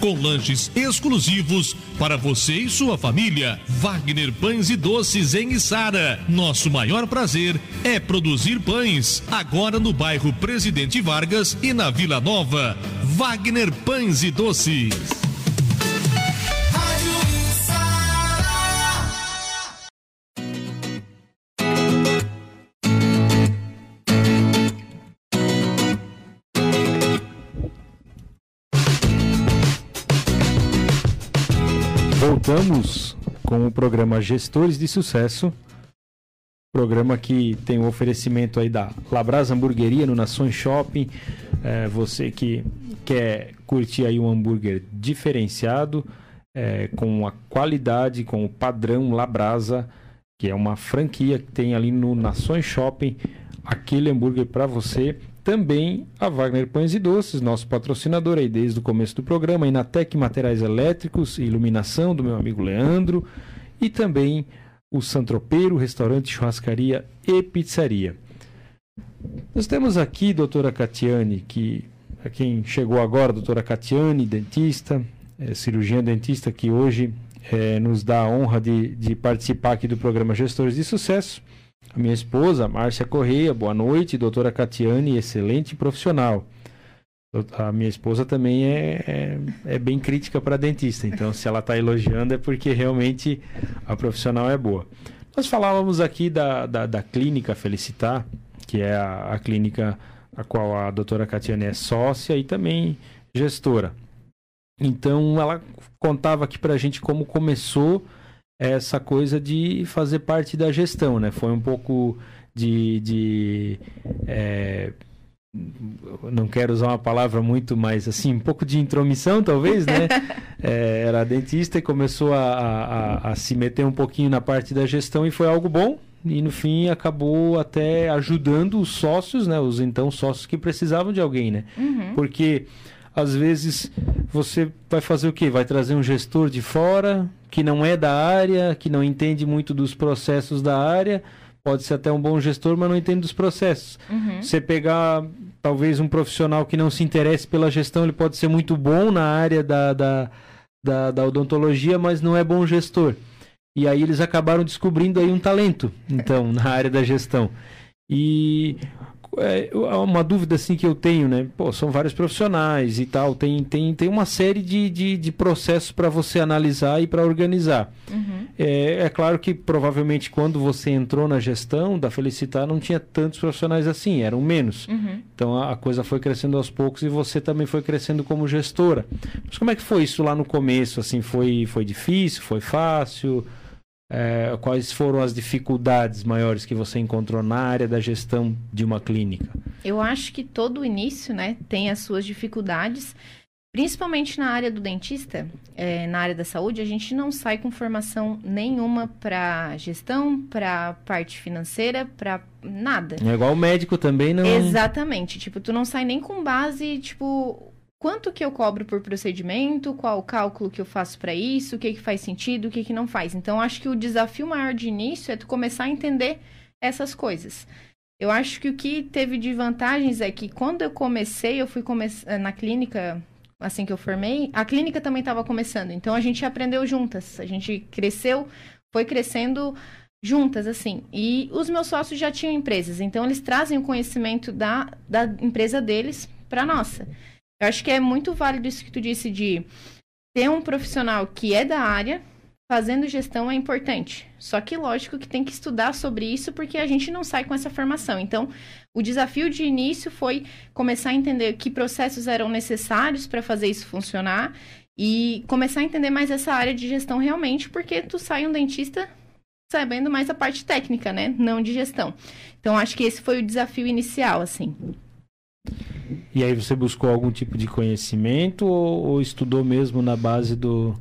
[SPEAKER 6] com lanches exclusivos para você e sua família. Wagner Pães e Doces em Içara. Nosso maior prazer é produzir pães. Agora no bairro Presidente Vargas e na Vila Nova. Wagner Pães e Doces.
[SPEAKER 1] Voltamos com o programa Gestores de Sucesso. Programa que tem o um oferecimento aí da Labrasa Hamburgueria no Nações Shopping. É, você que quer curtir aí um hambúrguer diferenciado, é, com a qualidade, com o padrão Labrasa, que é uma franquia que tem ali no Nações Shopping, aquele hambúrguer para você também a Wagner Pães e Doces, nosso patrocinador aí desde o começo do programa, Inatec Materiais Elétricos e Iluminação, do meu amigo Leandro, e também o Santropeiro, restaurante, churrascaria e pizzaria. Nós temos aqui doutora Catiane, que a quem chegou agora, doutora Catiane, dentista, é, cirurgiã dentista, que hoje é, nos dá a honra de, de participar aqui do programa Gestores de Sucesso. A minha esposa, Márcia Correia, boa noite. Doutora Catiane, excelente profissional. A minha esposa também é, é, é bem crítica para dentista, então se ela está elogiando é porque realmente a profissional é boa. Nós falávamos aqui da, da, da clínica Felicitar, que é a, a, clínica a qual a doutora Catiane é sócia e também gestora. Então ela contava aqui para a gente como começou essa coisa de fazer parte da gestão, né? Foi um pouco de, de é, não quero usar uma palavra muito mais assim, um pouco de intromissão talvez, né? É, era dentista e começou a, a, a, se meter um pouquinho na parte da gestão e foi algo bom. E no fim acabou até ajudando os sócios, né? Os então sócios que precisavam de alguém, né? Uhum. Porque às vezes você vai fazer o quê? Vai trazer um gestor de fora que não é da área, que não entende muito dos processos da área. Pode ser até um bom gestor, mas não entende dos processos. Uhum. Você pegar talvez um profissional que não se interesse pela gestão, ele pode ser muito bom na área da, da, da, da odontologia, mas não é bom gestor. E aí eles acabaram descobrindo aí um talento, então, na área da gestão. E é, uma dúvida assim que eu tenho, né? Pô, são vários profissionais e tal, tem, tem, tem uma série de, de, de processos para você analisar e para organizar. Uhum. É, é, claro que provavelmente quando você entrou na gestão da Felicitar não tinha tantos profissionais assim, eram menos. Uhum. Então a, a, coisa foi crescendo aos poucos e você também foi crescendo como gestora. Mas como é que foi isso lá no começo? Assim, foi, foi difícil? Foi fácil? É, quais foram as dificuldades maiores que você encontrou na área da gestão de uma clínica?
[SPEAKER 2] Eu acho que todo o início, né, tem as suas dificuldades, Principalmente na área do dentista, é, na área da saúde, a gente não sai com formação nenhuma para gestão, para parte financeira, para nada.
[SPEAKER 1] É igual o médico também não.
[SPEAKER 2] Exatamente. Tipo, tu não sai nem com base, tipo, quanto que eu cobro por procedimento, qual o cálculo que eu faço para isso, o que que faz sentido, o que que não faz. Então, acho que o desafio maior de início é tu começar a entender essas coisas. Eu acho que o que teve de vantagens é que quando eu comecei, eu fui come na clínica assim que eu formei, a clínica também estava começando. Então a gente aprendeu juntas. A gente cresceu, foi crescendo juntas, assim. E os meus sócios já tinham empresas, então eles trazem o conhecimento da, da empresa deles para a nossa. Eu acho que é muito válido isso que tu disse de ter um profissional que é da área, fazendo gestão é importante. Só que lógico que tem que estudar sobre isso porque a gente não sai com essa formação. Então, o desafio de início foi começar a entender que processos eram necessários para fazer isso funcionar e começar a entender mais essa área de gestão realmente, porque tu sai um dentista sabendo mais a parte técnica, né? Não de gestão. Então, acho que esse foi o desafio inicial, assim.
[SPEAKER 1] E aí você buscou algum tipo de conhecimento ou, ou estudou mesmo na base do,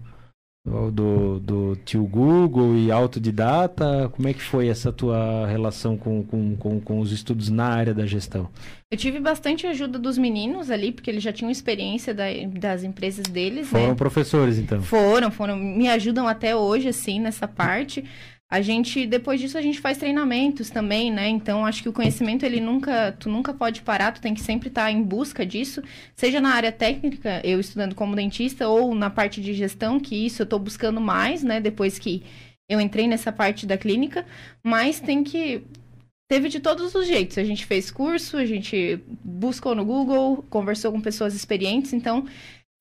[SPEAKER 1] do, do tio Google e autodidata? Como é que foi essa tua relação com, com, com, com, os estudos na área da gestão?
[SPEAKER 2] Eu tive bastante ajuda dos meninos ali, porque eles já tinham experiência da, das empresas deles,
[SPEAKER 1] Foram
[SPEAKER 2] né?
[SPEAKER 1] professores, então?
[SPEAKER 2] Foram, foram. Me ajudam até hoje, assim, nessa parte. A gente, depois disso, a gente faz treinamentos também, né? Então, acho que o conhecimento, ele nunca, tu nunca pode parar, tu tem que sempre estar em busca disso, seja na área técnica, eu estudando como dentista, ou na parte de gestão, que isso eu estou buscando mais, né? Depois que eu entrei nessa parte da clínica, mas tem que teve de todos os jeitos. A gente fez curso, a gente buscou no Google, conversou com pessoas experientes, então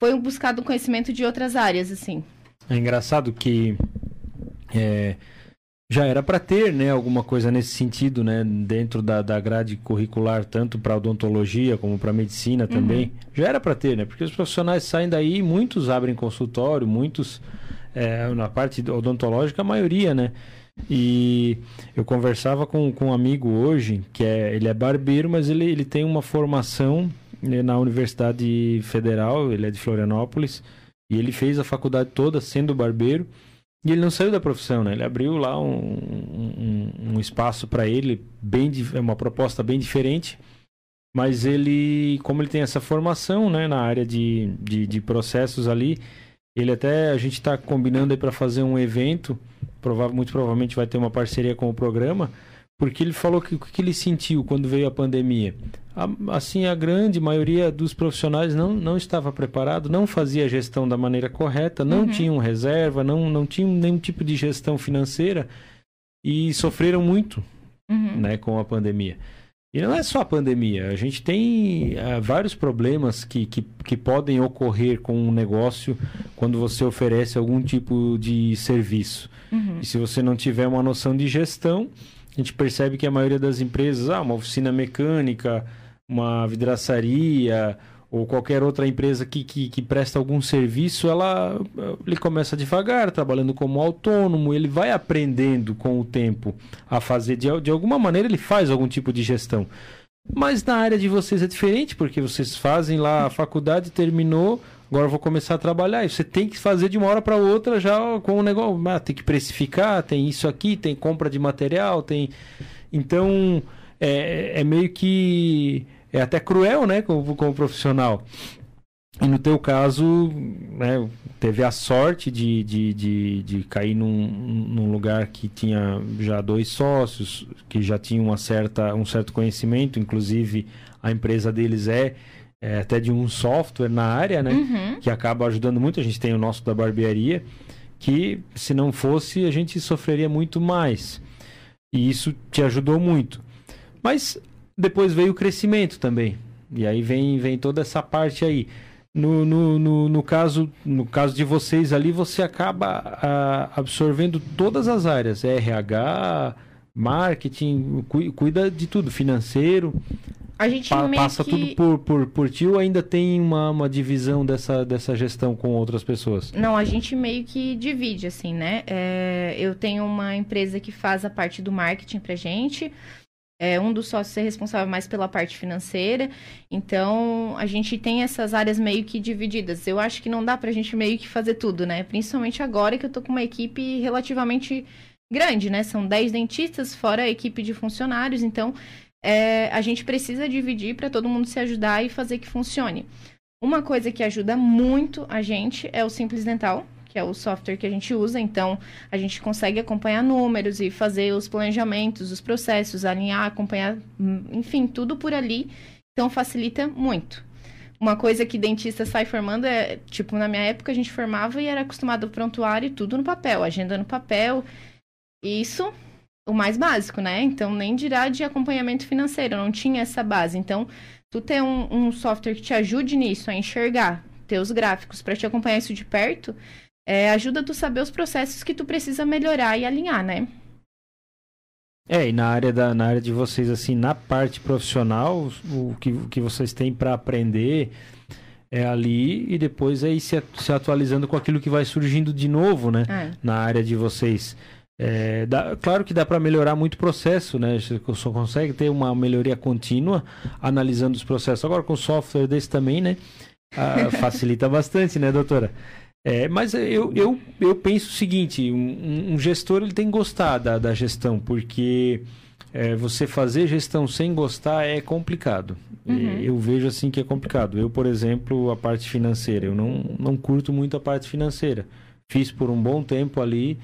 [SPEAKER 2] foi buscado conhecimento de outras áreas, assim.
[SPEAKER 1] É engraçado que é, já era para ter, né, alguma coisa nesse sentido, né, dentro da, da grade curricular, tanto para odontologia como para medicina também. Uhum. Já era para ter, né, porque os profissionais saem daí, muitos abrem consultório, muitos é, na parte odontológica, a maioria, né. E eu conversava com, com um amigo hoje, que é, ele é barbeiro, mas ele, ele tem uma formação né, na Universidade Federal, ele é de Florianópolis, e ele fez a faculdade toda sendo barbeiro. E ele não saiu da profissão, né? Ele abriu lá um, um, um espaço para ele, bem é uma proposta bem diferente. Mas ele, como ele tem essa formação, né, na área de, de, de processos ali, ele até a gente está combinando aí para fazer um evento, provável, muito provavelmente vai ter uma parceria com o programa, porque ele falou que o que ele sentiu quando veio a pandemia. A, assim, a grande maioria dos profissionais não, não estava preparado, não fazia a gestão da maneira correta, não uhum. tinham reserva, não, não tinham nenhum tipo de gestão financeira e sofreram muito uhum. né, com a pandemia. E não é só a pandemia, a gente tem uh, vários problemas que, que, que podem ocorrer com um negócio quando você oferece algum tipo de serviço. Uhum. E se você não tiver uma noção de gestão, a gente percebe que a maioria das empresas, ah, uma oficina mecânica, uma vidraçaria ou qualquer outra empresa que, que, que, presta algum serviço, ela ele começa devagar, trabalhando como autônomo, ele vai aprendendo com o tempo a fazer, de, de alguma maneira ele faz algum tipo de gestão. Mas na área de vocês é diferente, porque vocês fazem lá a faculdade, terminou, agora vou começar a trabalhar. E você tem que fazer de uma hora para outra já com o negócio. Ah, tem que precificar, tem isso aqui, tem compra de material, tem. Então é, é meio que é até cruel, né, como, como profissional. E no teu caso, né, teve a sorte de, de, de, de cair num, num, lugar que tinha já dois sócios, que já tinham uma certa, um certo conhecimento, inclusive a empresa deles é, é até de um software na área, né, uhum. que acaba ajudando muito. A gente tem o nosso da barbearia, que se não fosse, a gente sofreria muito mais. E isso te ajudou muito. Mas depois veio o crescimento também. E aí vem, vem toda essa parte aí. No, no, no, no caso, no caso de vocês ali, você acaba a, absorvendo todas as áreas. RH, marketing, cu, cuida de tudo, financeiro.
[SPEAKER 2] A gente pa,
[SPEAKER 1] passa
[SPEAKER 2] que...
[SPEAKER 1] tudo por, por, por ti ou ainda tem uma, uma divisão dessa, dessa gestão com outras pessoas?
[SPEAKER 2] Não, a gente meio que divide, assim, né? É, eu tenho uma empresa que faz a parte do marketing pra gente. é, um dos sócios é responsável mais pela parte financeira. Então, a gente tem essas áreas meio que divididas. Eu acho que não dá pra gente meio que fazer tudo, né? Principalmente agora que eu tô com uma equipe relativamente grande, né? São 10 dentistas, fora a equipe de funcionários. Então, é, a gente precisa dividir para todo mundo se ajudar e fazer que funcione. Uma coisa que ajuda muito a gente é o Simples Dental, que é o software que a gente usa. Então, a gente consegue acompanhar números e fazer os planejamentos, os processos, alinhar, acompanhar, enfim, tudo por ali. Então, facilita muito. Uma coisa que dentista sai formando é, tipo, na minha época a gente formava e era acostumado ao prontuário e tudo no papel, agenda no papel. Isso, o mais básico, né? Então, nem dirá de acompanhamento financeiro, não tinha essa base. Então, tu ter um, um software que te ajude nisso, a enxergar, ter os gráficos para te acompanhar isso de perto, é, ajuda tu saber os processos que tu precisa melhorar e alinhar, né?
[SPEAKER 1] É, e na área, da, na área de vocês, assim, na parte profissional, o que, o que vocês têm para aprender é ali e depois aí se, se atualizando com aquilo que vai surgindo de novo, né? É. Na área de vocês. É, dá, claro que dá para melhorar muito o processo, né? Você só consegue ter uma melhoria contínua analisando os processos. Agora com software desse também, né? Ah, facilita bastante, né, doutora? É, mas eu, eu, eu penso o seguinte, um, um gestor ele tem que gostar da, da gestão, porque é, você fazer gestão sem gostar é complicado. Uhum. Eu vejo assim que é complicado. Eu, por exemplo, a parte financeira, eu não, não curto muito a parte financeira. Fiz por um bom tempo ali,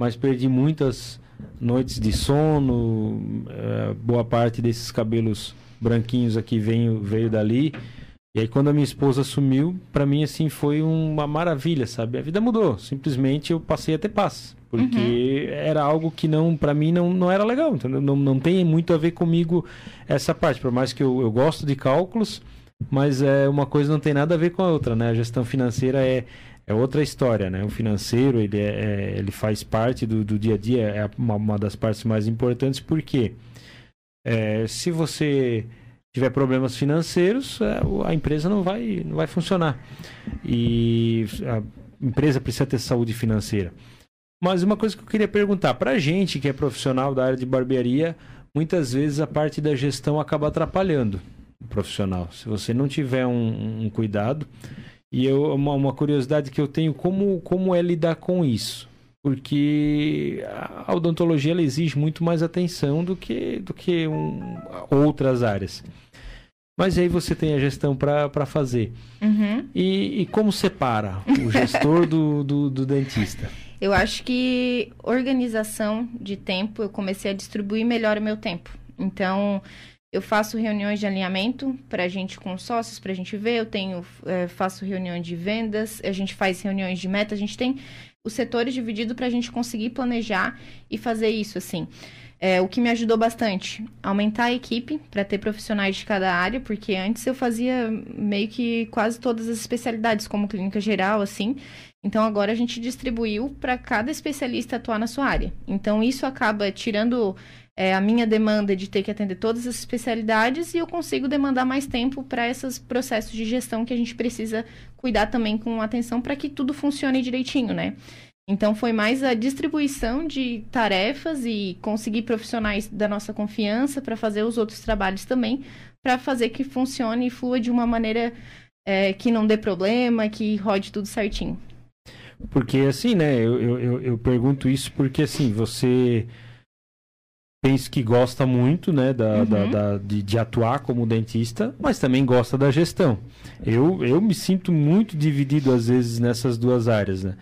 [SPEAKER 1] mas perdi muitas noites de sono, é, boa parte desses cabelos branquinhos aqui veio, veio dali. E aí quando a minha esposa sumiu, para mim assim foi uma maravilha, sabe? A vida mudou. Simplesmente eu passei a ter paz, porque uhum. era algo que não para mim não, não era legal. Então não, não tem muito a ver comigo essa parte, por mais que eu, eu gosto de cálculos, mas é uma coisa não tem nada a ver com a outra, né? A gestão financeira é é outra história, né? O financeiro ele, é, é ele faz parte do, do dia a dia, é uma, uma das partes mais importantes, porque é, se você tiver problemas financeiros, é, a empresa não vai, não vai funcionar. E a empresa precisa ter saúde financeira. Mas uma coisa que eu queria perguntar, para a gente que é profissional da área de barbearia, muitas vezes a parte da gestão acaba atrapalhando o profissional. Se você não tiver um, um cuidado, e eu, uma, uma curiosidade que eu tenho, como, como é lidar com isso? porque a odontologia ela exige muito mais atenção do que, do que um, outras áreas. Mas aí você tem a gestão para fazer. Uhum. E, e, como separa o gestor do, do, do dentista?
[SPEAKER 2] Eu acho que organização de tempo, eu comecei a distribuir melhor o meu tempo. Então, eu faço reuniões de alinhamento para a gente com sócios, para a gente ver. Eu tenho, é, faço reuniões de vendas, a gente faz reuniões de meta. A gente tem os setores divididos para a gente conseguir planejar e fazer isso, assim. É, o que me ajudou bastante, aumentar a equipe para ter profissionais de cada área, porque antes eu fazia meio que quase todas as especialidades, como clínica geral, assim. Então agora a gente distribuiu para cada especialista atuar na sua área. Então isso acaba tirando é, a minha demanda de ter que atender todas as especialidades e eu consigo demandar mais tempo para esses processos de gestão que a gente precisa cuidar também com atenção para que tudo funcione direitinho, né? Então foi mais a distribuição de tarefas e conseguir profissionais da nossa confiança para fazer os outros trabalhos também, para fazer que funcione e flua de uma maneira é, que não dê problema, que rode tudo certinho.
[SPEAKER 1] Porque assim, né? Eu, eu, eu pergunto isso porque assim, você penso que gosta muito, né, da, uhum. da, da de, de, atuar como dentista, mas também gosta da gestão. Eu, eu me sinto muito dividido às vezes nessas duas áreas, né?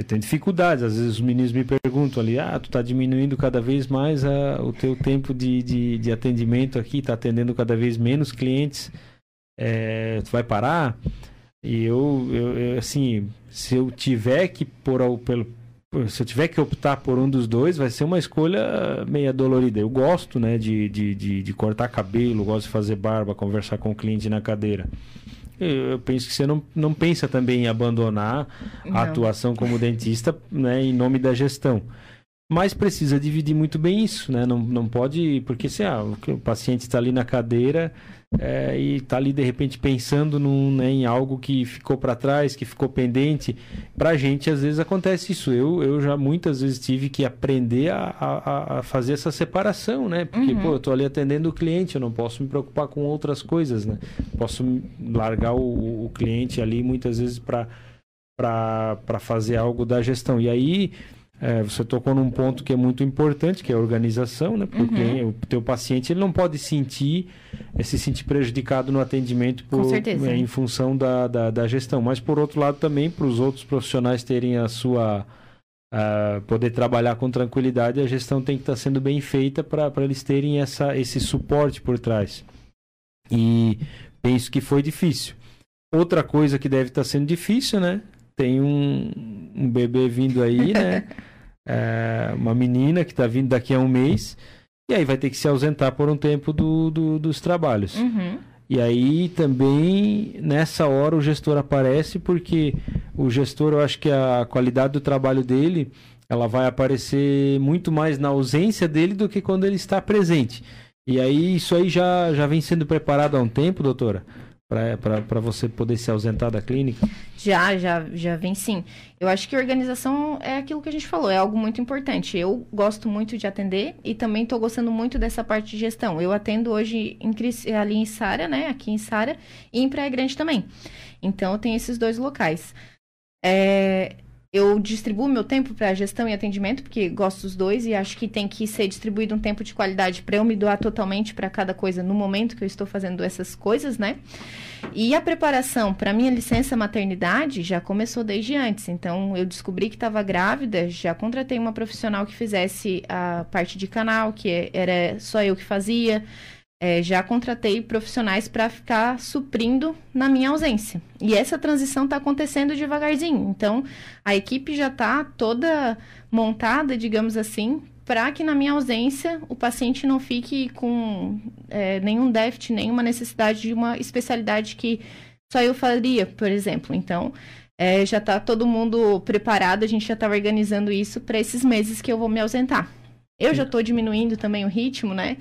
[SPEAKER 1] eu tenho dificuldades. Às vezes os meninos me perguntam ali, ah, tu está diminuindo cada vez mais a, o teu tempo de, de, de atendimento aqui, está atendendo cada vez menos clientes, é, tu vai parar? E eu, eu, eu, assim, se eu tiver que por pelo se eu tiver que optar por um dos dois, vai ser uma escolha meia dolorida. Eu gosto, né, de, de, de, de cortar cabelo, gosto de fazer barba, conversar com o cliente na cadeira eu penso que você não, não pensa também em abandonar não. a atuação como dentista né, em nome da gestão. mas precisa dividir muito bem isso, né? Não, não pode, porque se ah, o paciente está ali na cadeira é, e está ali de repente pensando num, né, em algo que ficou para trás, que ficou pendente, para a gente às vezes acontece isso. Eu, eu já muitas vezes tive que aprender a, a, a fazer essa separação, né? Porque uhum. pô, eu estou ali atendendo o cliente, eu não posso me preocupar com outras coisas, né? Posso largar o, o cliente ali muitas vezes para para fazer algo da gestão. E aí é, você tocou num ponto que é muito importante, que é a organização, né? Porque uhum. o teu paciente ele não pode sentir, é, se sentir prejudicado no atendimento por, é, em função da, da, da, gestão. Mas, por outro lado, também para os outros profissionais terem a sua... Poder trabalhar com tranquilidade, a gestão tem que estar tá sendo bem feita para eles terem essa, esse suporte por trás. E penso que foi difícil. Outra coisa que deve estar tá sendo difícil, né? Tem um, um bebê vindo aí, né? é, uma menina que está vindo daqui a um mês, e aí vai ter que se ausentar por um tempo do, do dos trabalhos. Uhum. E aí também, nessa hora, o gestor aparece, porque o gestor, eu acho que a qualidade do trabalho dele, ela vai aparecer muito mais na ausência dele do que quando ele está presente. E aí, isso aí já, já vem sendo preparado há um tempo, doutora? Para você poder se ausentar da clínica?
[SPEAKER 2] Já, já, já vem sim. Eu acho que organização é aquilo que a gente falou, é algo muito importante. Eu gosto muito de atender e também estou gostando muito dessa parte de gestão. Eu atendo hoje em, ali em Sara, né? Aqui em Sara e em Praia Grande também. Então, eu tenho esses dois locais. É, eu distribuo meu tempo para gestão e atendimento, porque gosto dos dois e acho que tem que ser distribuído um tempo de qualidade para eu me doar totalmente para cada coisa no momento que eu estou fazendo essas coisas, né? E a preparação para minha licença maternidade já começou desde antes. Então, eu descobri que estava grávida, já contratei uma profissional que fizesse a parte de canal, que era só eu que fazia é, já contratei profissionais para ficar suprindo na minha ausência. E essa transição está acontecendo devagarzinho. Então, a equipe já está toda montada, digamos assim, para que na minha ausência o paciente não fique com é, nenhum déficit, nenhuma necessidade de uma especialidade que só eu faria, por exemplo. Então, é, já está todo mundo preparado, a gente já está organizando isso para esses meses que eu vou me ausentar. Eu já estou diminuindo também o ritmo, né?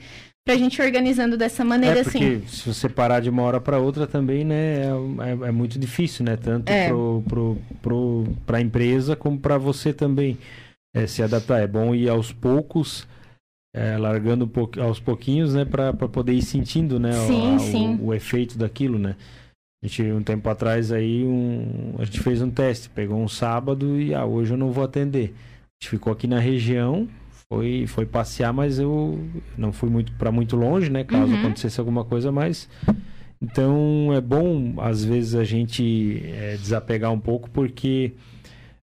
[SPEAKER 2] Pra gente organizando dessa maneira
[SPEAKER 1] é
[SPEAKER 2] porque
[SPEAKER 1] assim. Se você parar de uma hora para outra também, né, é, é, é, muito difícil, né? Tanto é. pro, pro, pro, pra empresa como para você também é, se adaptar. É bom ir aos poucos. É, largando um aos pouquinhos, né, para poder ir sentindo, né, sim, o, sim. O, o, efeito daquilo, né. A gente, um tempo atrás aí, um, a gente fez um teste, pegou um sábado e, ah, hoje eu não vou atender. A gente ficou aqui na região, foi, foi passear, mas eu não fui muito para muito longe, né? Caso uhum. acontecesse alguma coisa, mas então é bom às vezes a gente é, desapegar um pouco porque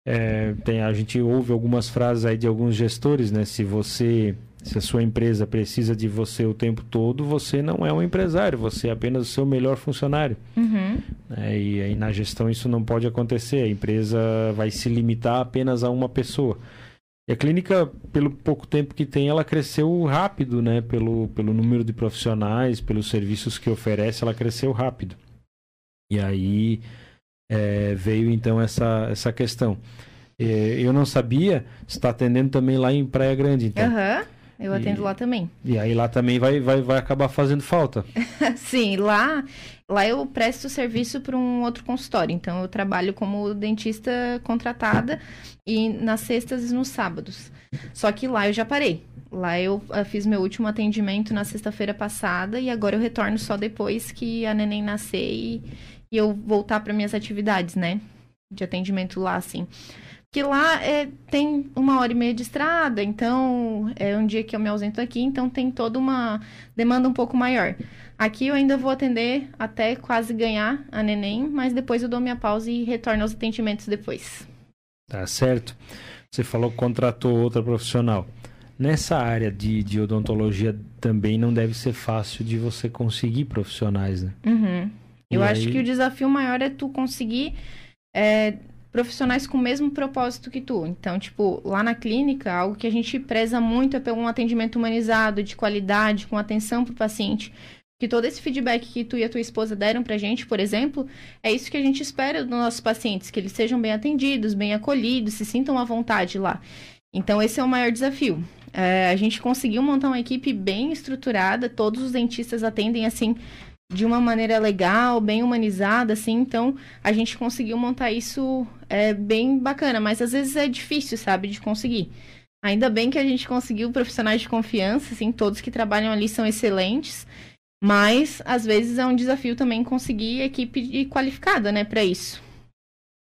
[SPEAKER 1] é, tem, a gente ouve algumas frases aí de alguns gestores, né? Se você se a sua empresa precisa de você o tempo todo, você não é um empresário, você é apenas o seu melhor funcionário. Uhum. É, e aí na gestão isso não pode acontecer, a empresa vai se limitar apenas a uma pessoa. E a clínica, pelo pouco tempo que tem, ela cresceu rápido, né? Pelo, pelo número de profissionais, pelos serviços que oferece, ela cresceu rápido. E aí é, veio então essa, essa questão. É, eu não sabia, está atendendo também lá em Praia Grande, então.
[SPEAKER 2] Aham. Uhum. Eu atendo
[SPEAKER 1] e,
[SPEAKER 2] lá também.
[SPEAKER 1] E aí lá também vai, vai, vai acabar fazendo falta.
[SPEAKER 2] Sim, lá, lá eu presto serviço para um outro consultório. Então eu trabalho como dentista contratada e nas sextas e nos sábados. Só que lá eu já parei. Lá eu, eu fiz meu último atendimento na sexta-feira passada e agora eu retorno só depois que a neném nascer e, e eu voltar para minhas atividades, né? De atendimento lá, assim que lá é, tem uma hora e meia de estrada, então é um dia que eu me ausento aqui, então tem toda uma demanda um pouco maior. Aqui eu ainda vou atender até quase ganhar a neném, mas depois eu dou minha pausa e retorno aos atendimentos depois.
[SPEAKER 1] Tá certo. Você falou que contratou outra profissional. Nessa área de, de odontologia também não deve ser fácil de você conseguir profissionais, né?
[SPEAKER 2] Uhum. Eu acho que o desafio maior é tu conseguir é, profissionais com o mesmo propósito que tu. Então, tipo, lá na clínica, algo que a gente preza muito é pelo um atendimento humanizado, de qualidade, com atenção para o paciente. Que todo esse feedback que tu e a tua esposa deram pra gente, por exemplo, é isso que a gente espera dos nossos pacientes, que eles sejam bem atendidos, bem acolhidos, se sintam à vontade lá. Então, esse é o maior desafio. É, a gente conseguiu montar uma equipe bem estruturada, todos os dentistas atendem assim de uma maneira legal, bem humanizada, assim. Então, a gente conseguiu montar isso é, bem bacana, mas às vezes é difícil, sabe, de conseguir. Ainda bem que a gente conseguiu profissionais de confiança, assim, todos que trabalham ali são excelentes, mas às vezes é um desafio também conseguir equipe qualificada, né, para isso.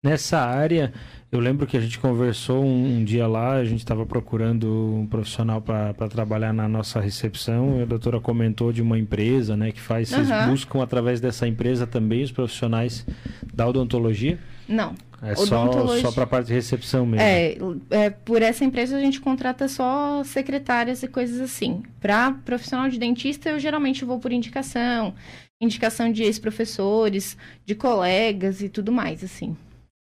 [SPEAKER 1] Nessa área, eu lembro que a gente conversou um, um dia lá, a gente estava procurando um profissional para trabalhar na nossa recepção. E a doutora comentou de uma empresa, né, que faz, vocês uhum. buscam através dessa empresa também os profissionais da odontologia?
[SPEAKER 2] Não.
[SPEAKER 1] É só, só para a parte de recepção mesmo.
[SPEAKER 2] É, é, por essa empresa a gente contrata só secretárias e coisas assim. Para profissional de dentista, eu geralmente vou por indicação, indicação de ex-professores, de colegas e tudo mais, assim.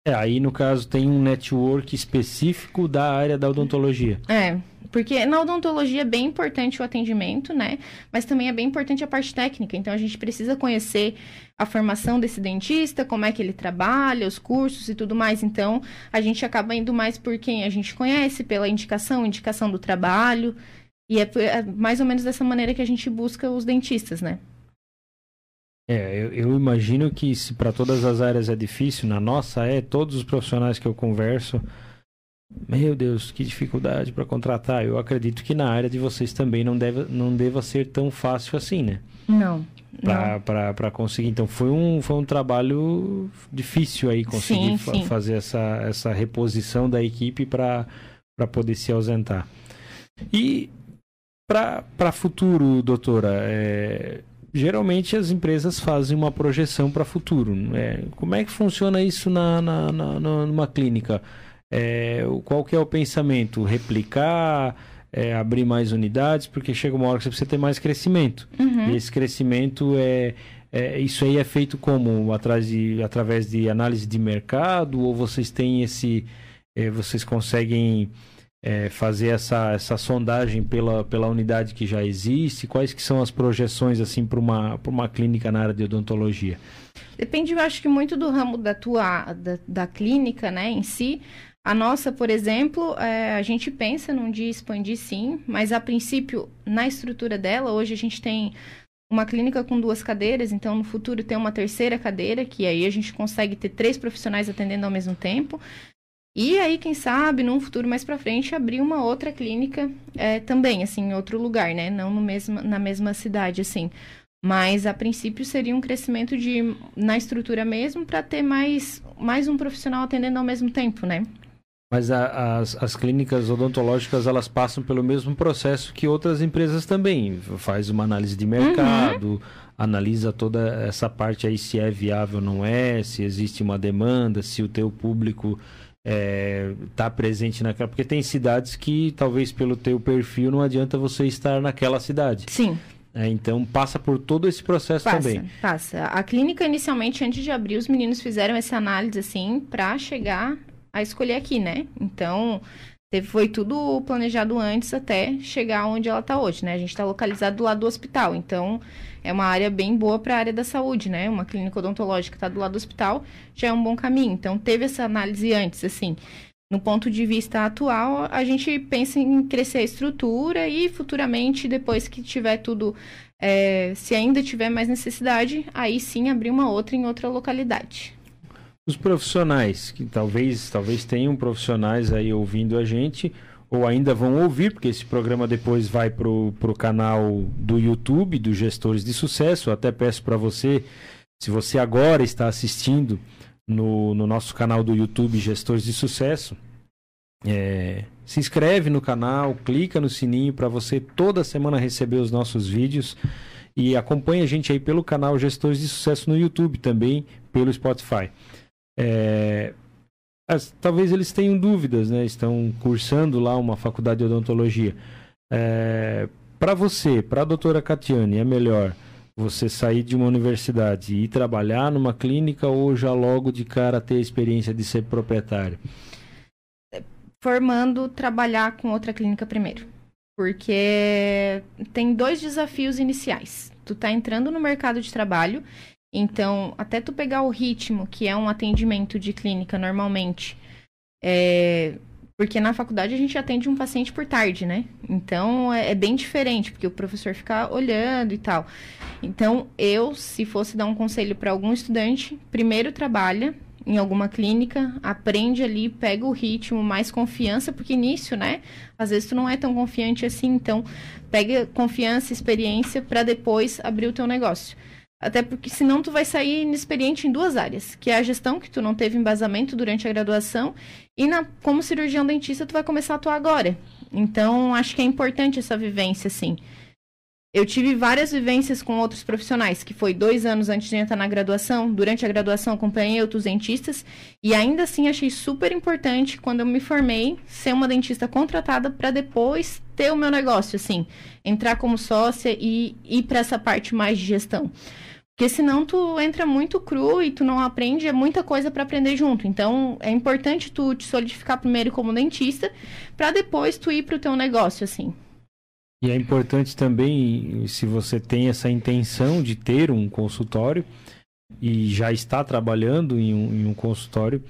[SPEAKER 1] É, aí no caso tem um network específico da área da odontologia.
[SPEAKER 2] É, porque na odontologia é bem importante o atendimento, né? Mas também é bem importante a parte técnica. Então a gente precisa conhecer a formação desse dentista, como é que ele trabalha, os cursos e tudo mais. Então a gente acaba indo mais por quem a gente conhece, pela indicação, indicação do trabalho. E é, é mais ou menos dessa maneira que a gente busca os dentistas, né?
[SPEAKER 1] É, eu, eu imagino que se para todas as áreas é difícil, na nossa é, todos os profissionais que eu converso, meu Deus, que dificuldade para contratar. Eu acredito que na área de vocês também não deve, não deva ser tão fácil assim, né?
[SPEAKER 2] Não.
[SPEAKER 1] Para conseguir. Então foi um, foi um trabalho difícil aí conseguir sim, sim. fazer essa, essa reposição da equipe para poder se ausentar. E para futuro, doutora, é, geralmente as empresas fazem uma projeção para futuro. Né? Como é que funciona isso na, na, na numa clínica? É, qual que é o pensamento? Replicar, é, abrir mais unidades, porque chega uma hora que você precisa ter mais crescimento. Uhum. E esse crescimento é, é, isso aí é feito como atrás de, através de análise de mercado ou vocês têm esse, é, vocês conseguem é, fazer essa, essa sondagem pela, pela unidade que já existe? Quais que são as projeções assim para uma, uma clínica na área de odontologia?
[SPEAKER 2] Depende, eu acho que muito do ramo da tua da, da clínica, né, em si. A nossa, por exemplo, é, a gente pensa num dia expandir sim, mas a princípio, na estrutura dela, hoje a gente tem uma clínica com duas cadeiras, então no futuro tem uma terceira cadeira, que aí a gente consegue ter três profissionais atendendo ao mesmo tempo. E aí, quem sabe, num futuro mais para frente, abrir uma outra clínica é, também, assim, em outro lugar, né? Não no mesmo, na mesma cidade, assim. Mas, a princípio, seria um crescimento de, na estrutura mesmo para ter mais, mais um profissional atendendo ao mesmo tempo, né?
[SPEAKER 1] Mas a, as, as clínicas odontológicas, elas passam pelo mesmo processo que outras empresas também. Faz uma análise de mercado, uhum. analisa toda essa parte aí se é viável ou não é, se existe uma demanda, se o teu público é, tá presente naquela. Porque tem cidades que, talvez pelo teu perfil, não adianta você estar naquela cidade.
[SPEAKER 2] Sim.
[SPEAKER 1] É, então passa por todo esse processo
[SPEAKER 2] passa,
[SPEAKER 1] também.
[SPEAKER 2] Passa. A clínica inicialmente, antes de abrir, os meninos fizeram essa análise assim para chegar a escolher aqui, né? Então teve, foi tudo planejado antes até chegar onde ela está hoje, né? A gente está localizado do lado do hospital, então é uma área bem boa para a área da saúde, né? Uma clínica odontológica está do lado do hospital, já é um bom caminho. Então, teve essa análise antes, assim. No ponto de vista atual, a gente pensa em crescer a estrutura e futuramente, depois que tiver tudo, é, se ainda tiver mais necessidade, aí sim abrir uma outra em outra localidade.
[SPEAKER 1] Os profissionais, que talvez, talvez tenham profissionais aí ouvindo a gente, ou ainda vão ouvir, porque esse programa depois vai para o canal do YouTube do Gestores de Sucesso. Até peço para você, se você agora está assistindo no, no nosso canal do YouTube Gestores de Sucesso, é, se inscreve no canal, clica no sininho para você toda semana receber os nossos vídeos e acompanha a gente aí pelo canal Gestores de Sucesso no YouTube também, pelo Spotify. É, as, talvez eles tenham dúvidas, né? Estão cursando lá uma faculdade de odontologia. É, para você, para a doutora Catiane, é melhor você sair de uma universidade e ir trabalhar numa clínica ou já logo de cara ter a experiência de ser proprietário?
[SPEAKER 2] Formando, trabalhar com outra clínica primeiro. Porque tem dois desafios iniciais. Tu tá entrando no mercado de trabalho então, até tu pegar o ritmo, que é um atendimento de clínica normalmente, é, Porque na faculdade a gente atende um paciente por tarde, né? Então é, é bem diferente, porque o professor fica olhando e tal. Então, eu, se fosse dar um conselho para algum estudante, primeiro trabalha em alguma clínica, aprende ali, pega o ritmo, mais confiança, porque início, né? Às vezes tu não é tão confiante assim, então pega confiança, experiência para depois abrir o teu negócio. Até porque senão tu vai sair inexperiente em duas áreas, que é a gestão, que tu não teve embasamento durante a graduação, e na, como cirurgião dentista tu vai começar a atuar agora. Então, acho que é importante essa vivência, assim. Eu tive várias vivências com outros profissionais, que foi dois anos antes de entrar na graduação. Durante a graduação, acompanhei outros dentistas. E ainda assim, achei super importante, quando eu me formei, ser uma dentista contratada para depois ter o meu negócio, assim. Entrar como sócia e ir para essa parte mais de gestão. Porque senão tu entra muito cru e tu não aprende, é muita coisa para aprender junto. Então, é importante tu te solidificar primeiro como dentista, para depois tu ir para o teu negócio, assim.
[SPEAKER 1] E é importante também, se você tem essa intenção de ter um consultório e já está trabalhando em um, em um consultório,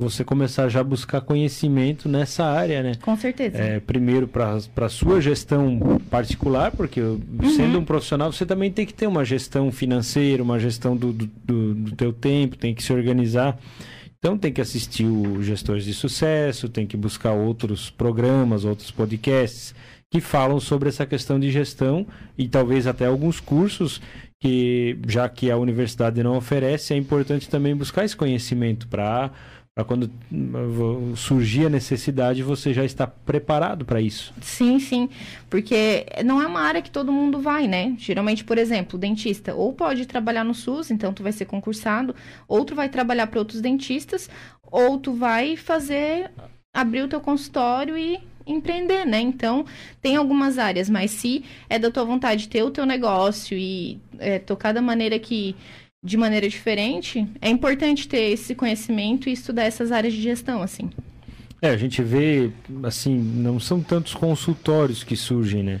[SPEAKER 1] você começar já a buscar conhecimento nessa área, né?
[SPEAKER 2] Com certeza.
[SPEAKER 1] É, primeiro para a sua gestão particular, porque uhum. sendo um profissional você também tem que ter uma gestão financeira, uma gestão do, do, do, do teu tempo, tem que se organizar. Então tem que assistir o Gestores de Sucesso, tem que buscar outros programas, outros podcasts que falam sobre essa questão de gestão e talvez até alguns cursos que, já que a universidade não oferece, é importante também buscar esse conhecimento para para quando hum, surgir a necessidade você já está preparado para isso.
[SPEAKER 2] Sim, sim, porque não é uma área que todo mundo vai, né? Geralmente, por exemplo, dentista ou pode trabalhar no SUS, então tu vai ser concursado, ou vai trabalhar para outros dentistas, ou vai fazer abrir o teu consultório e empreender, né? Então, tem algumas áreas, mas se é da tua vontade ter o teu negócio e é, tocar da maneira que de maneira diferente, é importante ter esse conhecimento e estudar essas áreas de gestão, assim.
[SPEAKER 1] É, a gente vê, assim, não são tantos consultórios que surgem, né?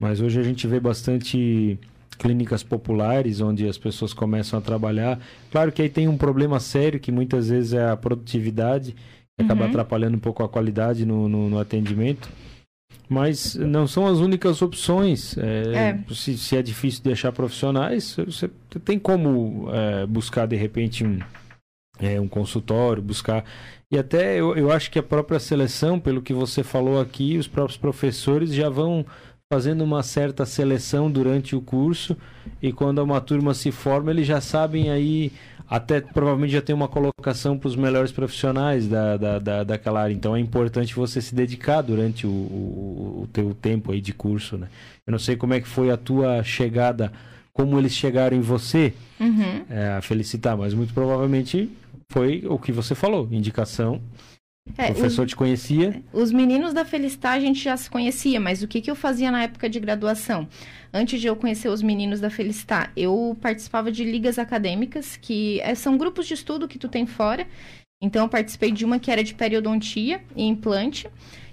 [SPEAKER 1] Mas hoje a gente vê bastante clínicas populares onde as pessoas começam a trabalhar. Claro que aí tem um problema sério que muitas vezes é a produtividade acaba uhum. atrapalhando um pouco a qualidade no, no, no, atendimento. Mas não são as únicas opções. É, é. Se, se, é difícil deixar profissionais, você tem como é, buscar de repente um, é, um consultório, buscar. E até eu, eu acho que a própria seleção, pelo que você falou aqui, os próprios professores já vão fazendo uma certa seleção durante o curso e quando uma turma se forma, eles já sabem aí até provavelmente já tem uma colocação para os melhores profissionais da, da, da, daquela área. Então é importante você se dedicar durante o, o, o teu tempo aí de curso, né? Eu não sei como é que foi a tua chegada, como eles chegaram em você uhum. é, a felicitar, mas muito provavelmente foi o que você falou, indicação é, o professor os, te conhecia?
[SPEAKER 2] Os meninos da Felicitar a gente já se conhecia, mas o que, que eu fazia na época de graduação? Antes de eu conhecer os meninos da Felicitar, eu participava de ligas acadêmicas, que é, são grupos de estudo que tu tem fora. Então, eu participei de uma que era de periodontia e implante,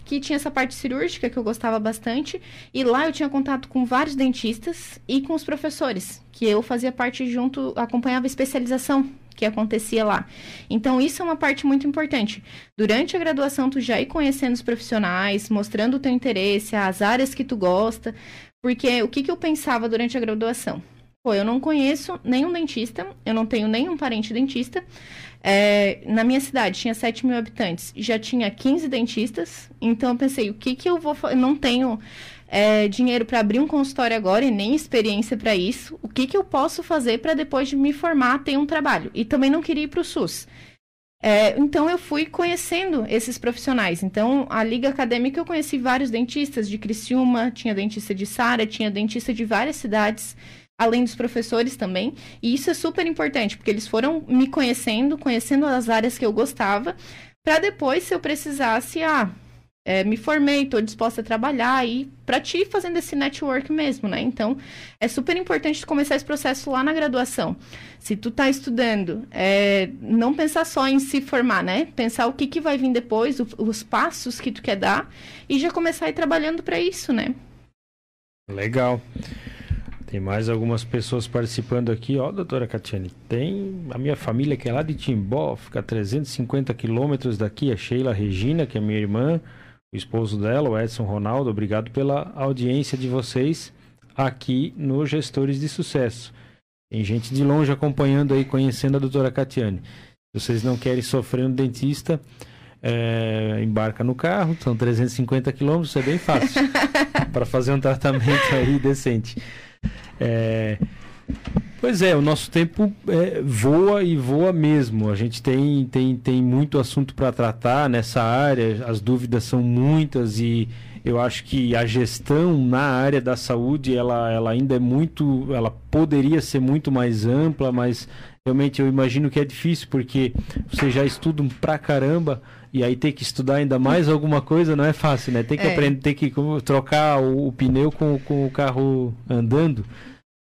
[SPEAKER 2] que tinha essa parte cirúrgica que eu gostava bastante. E lá eu tinha contato com vários dentistas e com os professores, que eu fazia parte junto, acompanhava a especialização que acontecia lá. Então, isso é uma parte muito importante. Durante a graduação, tu já ir conhecendo os profissionais, mostrando o teu interesse, as áreas que tu gosta, porque o que, que eu pensava durante a graduação? Pô, eu não conheço nenhum dentista, eu não tenho nenhum parente dentista. É, na minha cidade tinha 7 mil habitantes, já tinha 15 dentistas, então eu pensei, o que, que eu vou fazer? Não tenho é, dinheiro para abrir um consultório agora e nem experiência para isso, o que, que eu posso fazer para depois de me formar ter um trabalho? E também não queria ir para o SUS. É, então eu fui conhecendo esses profissionais. Então, a Liga Acadêmica eu conheci vários dentistas de Criciúma, tinha dentista de Sara, tinha dentista de várias cidades, além dos professores também. E isso é super importante, porque eles foram me conhecendo, conhecendo as áreas que eu gostava, para depois, se eu precisasse, ah, é, me formei, estou disposta a trabalhar e para ti fazendo esse network mesmo, né? Então, é super importante começar esse processo lá na graduação. Se tu tá estudando, é, não pensar só em se formar, né? Pensar o que, que vai vir depois, o, os passos que tu quer dar e já começar a ir trabalhando para isso, né?
[SPEAKER 1] Legal. Tem mais algumas pessoas participando aqui, ó, doutora Catiane. Tem a minha família que é lá de Timbó, fica a 350 quilômetros daqui, a Sheila Regina, que é minha irmã, o esposo dela, o Edson Ronaldo. Obrigado pela audiência de vocês aqui no Gestores de Sucesso. Tem gente de longe acompanhando aí, conhecendo a doutora Catiane. Se vocês não querem sofrer no dentista, é, embarca no carro, são 350 quilômetros, é bem fácil para fazer um tratamento aí decente. É, pois é, o nosso tempo é, voa e voa mesmo. A gente tem, tem, tem muito assunto para tratar nessa área, as dúvidas são muitas e eu acho que a gestão na área da saúde ela, ela ainda é muito, ela poderia ser muito mais ampla, mas realmente eu imagino que é difícil porque você já estuda pra caramba e aí ter que estudar ainda mais alguma coisa não é fácil, né? Tem que é. aprender, ter que trocar o, o, pneu com, com o carro andando.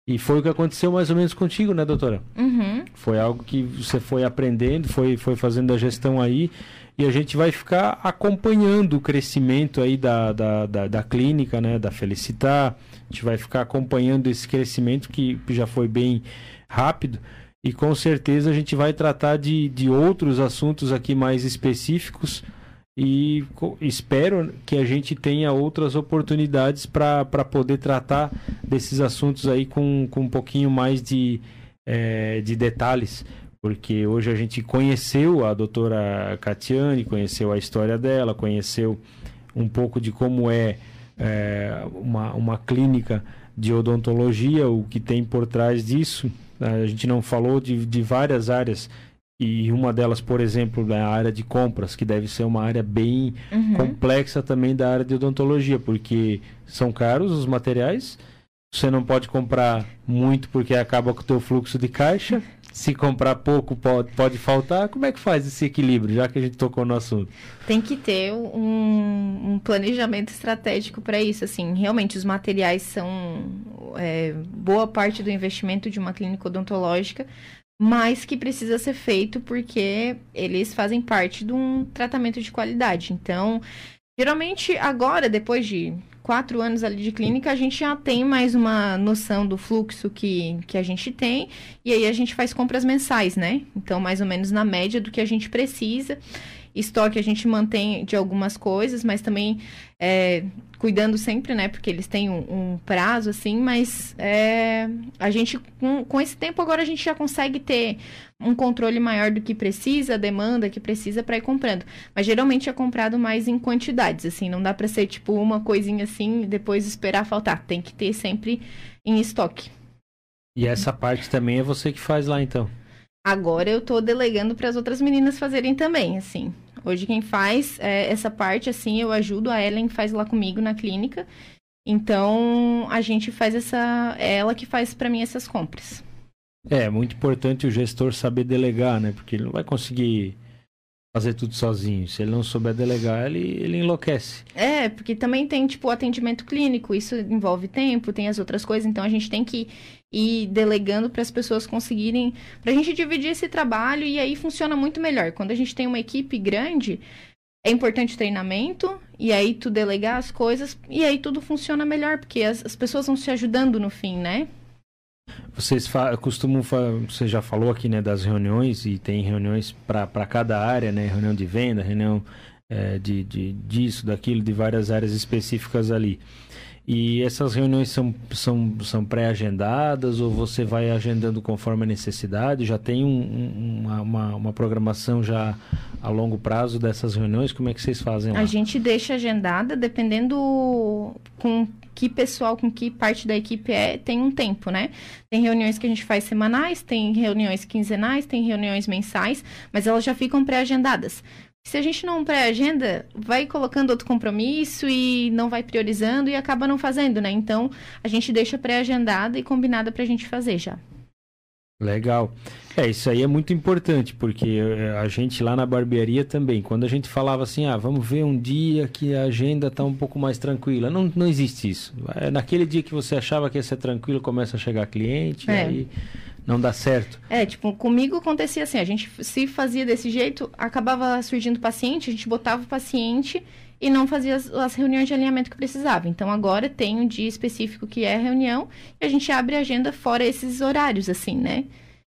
[SPEAKER 1] E foi o que aconteceu mais ou menos contigo, né, doutora?
[SPEAKER 2] Uhum.
[SPEAKER 1] Foi algo que você foi aprendendo, foi, foi fazendo a gestão aí. E a gente vai ficar acompanhando o crescimento aí da, da, da, da clínica, né, da Felicitar. A gente vai ficar acompanhando esse crescimento que já foi bem rápido. E com certeza a gente vai tratar de, de outros assuntos aqui mais específicos e espero que a gente tenha outras oportunidades para poder tratar desses assuntos aí com, com um pouquinho mais de, é, de detalhes, porque hoje a gente conheceu a doutora Catiane, conheceu a história dela, conheceu um pouco de como é, é uma, uma clínica de odontologia, o que tem por trás disso. A gente não falou de, de várias áreas e uma delas, por exemplo, é a área de compras, que deve ser uma área bem uhum. complexa também da área de odontologia, porque são caros os materiais, você não pode comprar muito porque acaba com o teu fluxo de caixa. Se comprar pouco, pode, pode faltar. Como é que faz esse equilíbrio, já que a gente tocou no assunto?
[SPEAKER 2] Tem que ter um, um planejamento estratégico para isso. Assim, realmente, os materiais são é, boa parte do investimento de uma clínica odontológica, mas que precisa ser feito porque eles fazem parte de um tratamento de qualidade. Então, geralmente, agora, depois de quatro anos ali de clínica, a gente já tem mais uma noção do fluxo que, que a gente tem, e aí a gente faz compras mensais, né? Então, mais ou menos na média do que a gente precisa. Estoque a gente mantém de algumas coisas, mas também é, cuidando sempre, né? Porque eles têm um, um prazo, assim, mas é, a gente, com, com esse tempo agora, a gente já consegue ter um controle maior do que precisa, a demanda que precisa para ir comprando. Mas geralmente é comprado mais em quantidades, assim, não dá para ser tipo uma coisinha assim e depois esperar faltar. Tem que ter sempre em estoque.
[SPEAKER 1] E essa parte também é você que faz lá, então?
[SPEAKER 2] Agora eu tô delegando para as outras meninas fazerem também, assim. Hoje quem faz é, essa parte, assim, eu ajudo, a Ellen faz lá comigo na clínica. Então, a gente faz essa. É ela que faz para mim essas compras.
[SPEAKER 1] É, muito importante o gestor saber delegar, né? Porque ele não vai conseguir fazer tudo sozinho. Se ele não souber delegar, ele, ele enlouquece.
[SPEAKER 2] É, porque também tem, tipo, atendimento clínico, isso envolve tempo, tem as outras coisas, então a gente tem que ir delegando para as pessoas conseguirem, para a gente dividir esse trabalho e aí funciona muito melhor. Quando a gente tem uma equipe grande, é importante treinamento, e aí tu delegar as coisas, e aí tudo funciona melhor, porque as, as pessoas vão se ajudando no fim, né?
[SPEAKER 1] Vocês costumam, você já falou aqui, né, das reuniões e tem reuniões para cada área, né, reunião de venda, reunião é, de, de disso, daquilo, de várias áreas específicas ali. E essas reuniões são, são, são pré-agendadas ou você vai agendando conforme a necessidade? Já tem um, um, uma, uma, uma, programação já a longo prazo dessas reuniões? Como é que vocês fazem lá?
[SPEAKER 2] A gente deixa agendada, dependendo com que pessoal, com que parte da equipe é, tem um tempo, né? Tem reuniões que a gente faz semanais, tem reuniões quinzenais, tem reuniões mensais, mas elas já ficam pré-agendadas. Se a gente não pré-agenda, vai colocando outro compromisso e não vai priorizando e acaba não fazendo, né? Então, a gente deixa pré-agendada e combinada para a gente fazer já.
[SPEAKER 1] Legal. É, isso aí é muito importante, porque eh, a gente lá na barbearia também, quando a gente falava assim, ah, vamos ver um dia que a agenda está um pouco mais tranquila, não, não existe isso. É, naquele dia que você achava que ia ser tranquilo, começa a chegar cliente, é. aí não dá certo.
[SPEAKER 2] É, tipo, comigo acontecia assim, a gente se fazia desse jeito, acabava surgindo paciente, a gente botava o paciente e não fazia as, as, reuniões de alinhamento que precisava. Então agora tem um dia específico que é reunião e a gente abre a agenda fora esses horários, assim, né?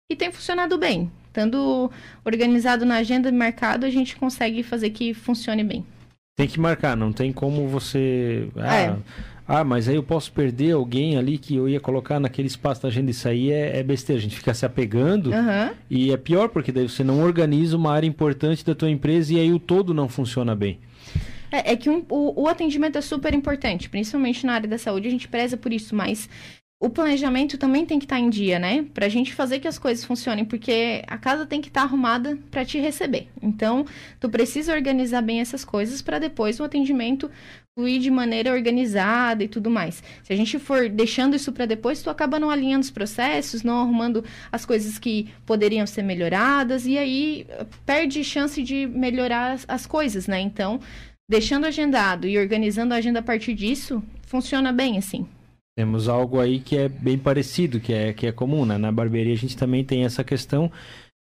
[SPEAKER 2] E tem funcionado bem. Estando organizado na agenda de mercado, a gente consegue fazer que funcione bem.
[SPEAKER 1] Tem que marcar, não tem como você. Ah, é. Ah, mas aí eu posso perder alguém ali que eu ia colocar naquele espaço da agenda. Isso aí é, é besteira. A gente fica se apegando uhum. e é pior porque daí você não organiza uma área importante da tua empresa e aí o todo não funciona bem.
[SPEAKER 2] É, é que um, o, o atendimento é super importante, principalmente na área da saúde, a gente preza por isso, mas o planejamento também tem que estar tá em dia, né? Pra gente fazer que as coisas funcionem, porque a casa tem que estar tá arrumada para te receber. Então, tu precisa organizar bem essas coisas para depois o atendimento fluir de maneira organizada e tudo mais. Se a gente for deixando isso para depois, tu acaba não alinhando os processos, não arrumando as coisas que poderiam ser melhoradas e aí perde chance de melhorar as, as coisas, né? Então, deixando agendado e organizando a agenda a partir disso, funciona bem assim.
[SPEAKER 1] Temos algo aí que é bem parecido, que é, que é comum, né? Na barbearia a gente também tem essa questão.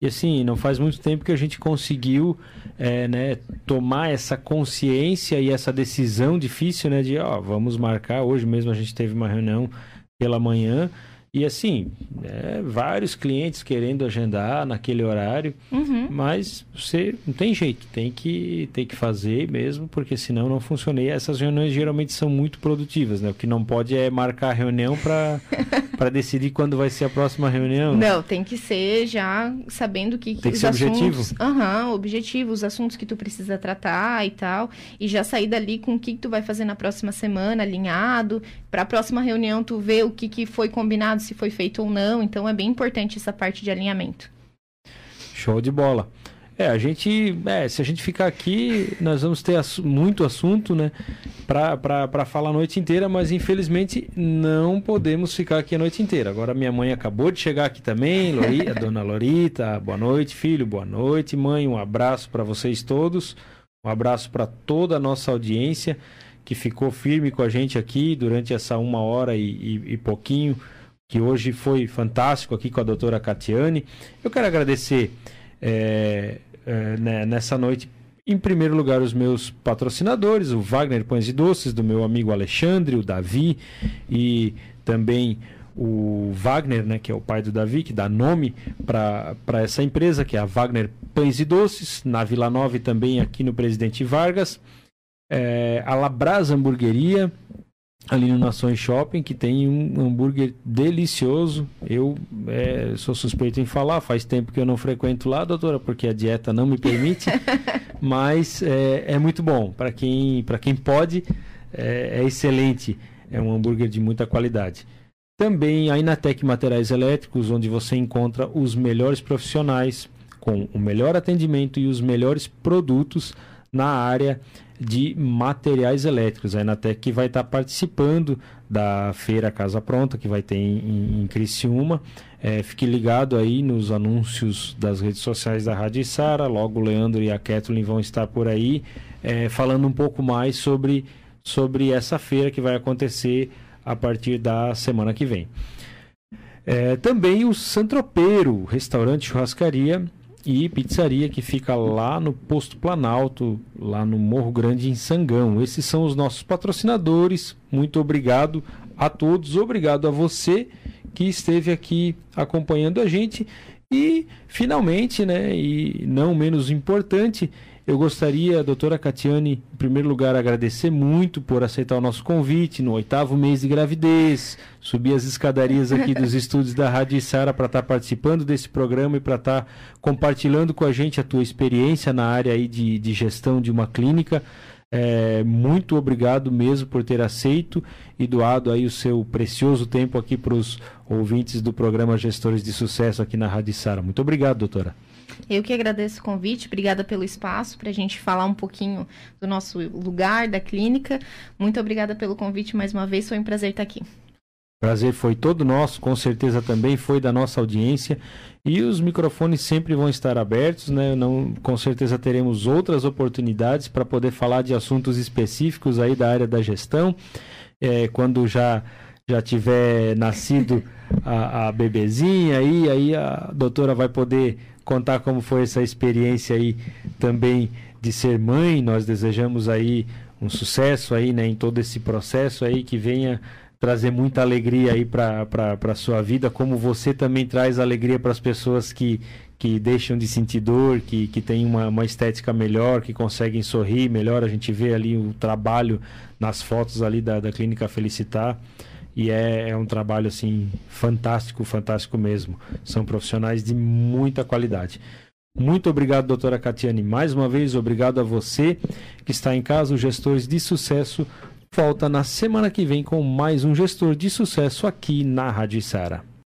[SPEAKER 1] E assim, não faz muito tempo que a gente conseguiu é, né, tomar essa consciência e essa decisão difícil, né? De, ó, vamos marcar. Hoje mesmo a gente teve uma reunião pela manhã e assim, é, vários clientes querendo agendar naquele horário, uhum. mas você não tem jeito, tem que, tem que fazer mesmo, porque senão não funciona. E essas reuniões geralmente são muito produtivas, né? O que não pode é marcar a reunião para decidir quando vai ser a próxima reunião.
[SPEAKER 2] Não, tem que ser já sabendo que,
[SPEAKER 1] tem que os ser assuntos, objetivo.
[SPEAKER 2] Aham, objetivo, os assuntos que tu precisa tratar e tal, e já sair dali com o que, que tu vai fazer na próxima semana, alinhado, para a próxima reunião tu ver o que, que foi combinado se foi feito ou não. Então é bem importante essa parte de alinhamento.
[SPEAKER 1] Show de bola. É, a gente, é, se a gente ficar aqui, nós vamos ter ass muito assunto, né, para falar a noite inteira, mas infelizmente não podemos ficar aqui a noite inteira. Agora minha mãe acabou de chegar aqui também, Lori, a dona Lorita, boa noite, filho, boa noite, mãe, um abraço para vocês todos, um abraço para toda a nossa audiência que ficou firme com a gente aqui durante essa uma hora e, e, e pouquinho que hoje foi fantástico aqui com a doutora Catiane. Eu quero agradecer é, é, né, nessa noite, em primeiro lugar, os meus patrocinadores, o Wagner Pães e Doces, do meu amigo Alexandre, o Davi e também o Wagner, né, que é o pai do Davi, que dá nome para essa empresa, que é a Wagner Pães e Doces, na Vila Nova e também aqui no Presidente Vargas. É, a Labras Hamburgueria, ali no Nações Shopping, que tem um hambúrguer delicioso. Eu é, sou suspeito em falar, faz tempo que eu não frequento lá, doutora, porque a dieta não me permite, mas é, é muito bom. Para quem, quem pode, é, é, excelente. É um hambúrguer de muita qualidade. Também a Inatec Materiais Elétricos, onde você encontra os melhores profissionais com o melhor atendimento e os melhores produtos na área de materiais elétricos. A Enatec que vai estar participando da feira Casa Pronta, que vai ter em, em Criciúma. É, fique ligado aí nos anúncios das redes sociais da Rádio Sara. Logo o Leandro e a Kathleen vão estar por aí é, falando um pouco mais sobre, sobre essa feira que vai acontecer a partir da semana que vem. É, também o Santropeiro, restaurante churrascaria e pizzaria que fica lá no Posto Planalto, lá no Morro Grande em Sangão. Esses são os nossos patrocinadores. Muito obrigado a todos, obrigado a você que esteve aqui acompanhando a gente e finalmente, né, e não menos importante, eu gostaria, doutora Catiane, em primeiro lugar, agradecer muito por aceitar o nosso convite no oitavo mês de gravidez, subir as escadarias aqui dos estúdios da Rádio Sara para estar tá participando desse programa e para estar tá compartilhando com a gente a tua experiência na área aí de, de gestão de uma clínica. É, muito obrigado mesmo por ter aceito e doado aí o seu precioso tempo aqui para os ouvintes do programa Gestores de Sucesso aqui na Rádio Sara. Muito obrigado, doutora.
[SPEAKER 2] Eu que agradeço o convite, obrigada pelo espaço para a gente falar um pouquinho do nosso lugar, da clínica. Muito obrigada pelo convite mais uma vez, foi um prazer estar aqui.
[SPEAKER 1] Prazer foi todo nosso, com certeza também foi da nossa audiência. E os microfones sempre vão estar abertos, né? Não, com certeza teremos outras oportunidades para poder falar de assuntos específicos aí da área da gestão. É, quando já já tiver nascido a, a bebezinha aí, aí a doutora vai poder contar como foi essa experiência aí também de ser mãe. Nós desejamos aí um sucesso aí, né, em todo esse processo aí, que venha trazer muita alegria aí para a sua vida, como você também traz alegria para as pessoas que, que deixam de sentir dor, que, que têm uma, uma estética melhor, que conseguem sorrir melhor. A gente vê ali o trabalho nas fotos ali da, da Clínica Felicitar. E é, é um trabalho assim fantástico, fantástico mesmo. São profissionais de muita qualidade. Muito obrigado, doutora Catiane. Mais uma vez, obrigado a você que está em casa, os gestores de sucesso volta na semana que vem com mais um gestor de sucesso aqui na Rádio Sara.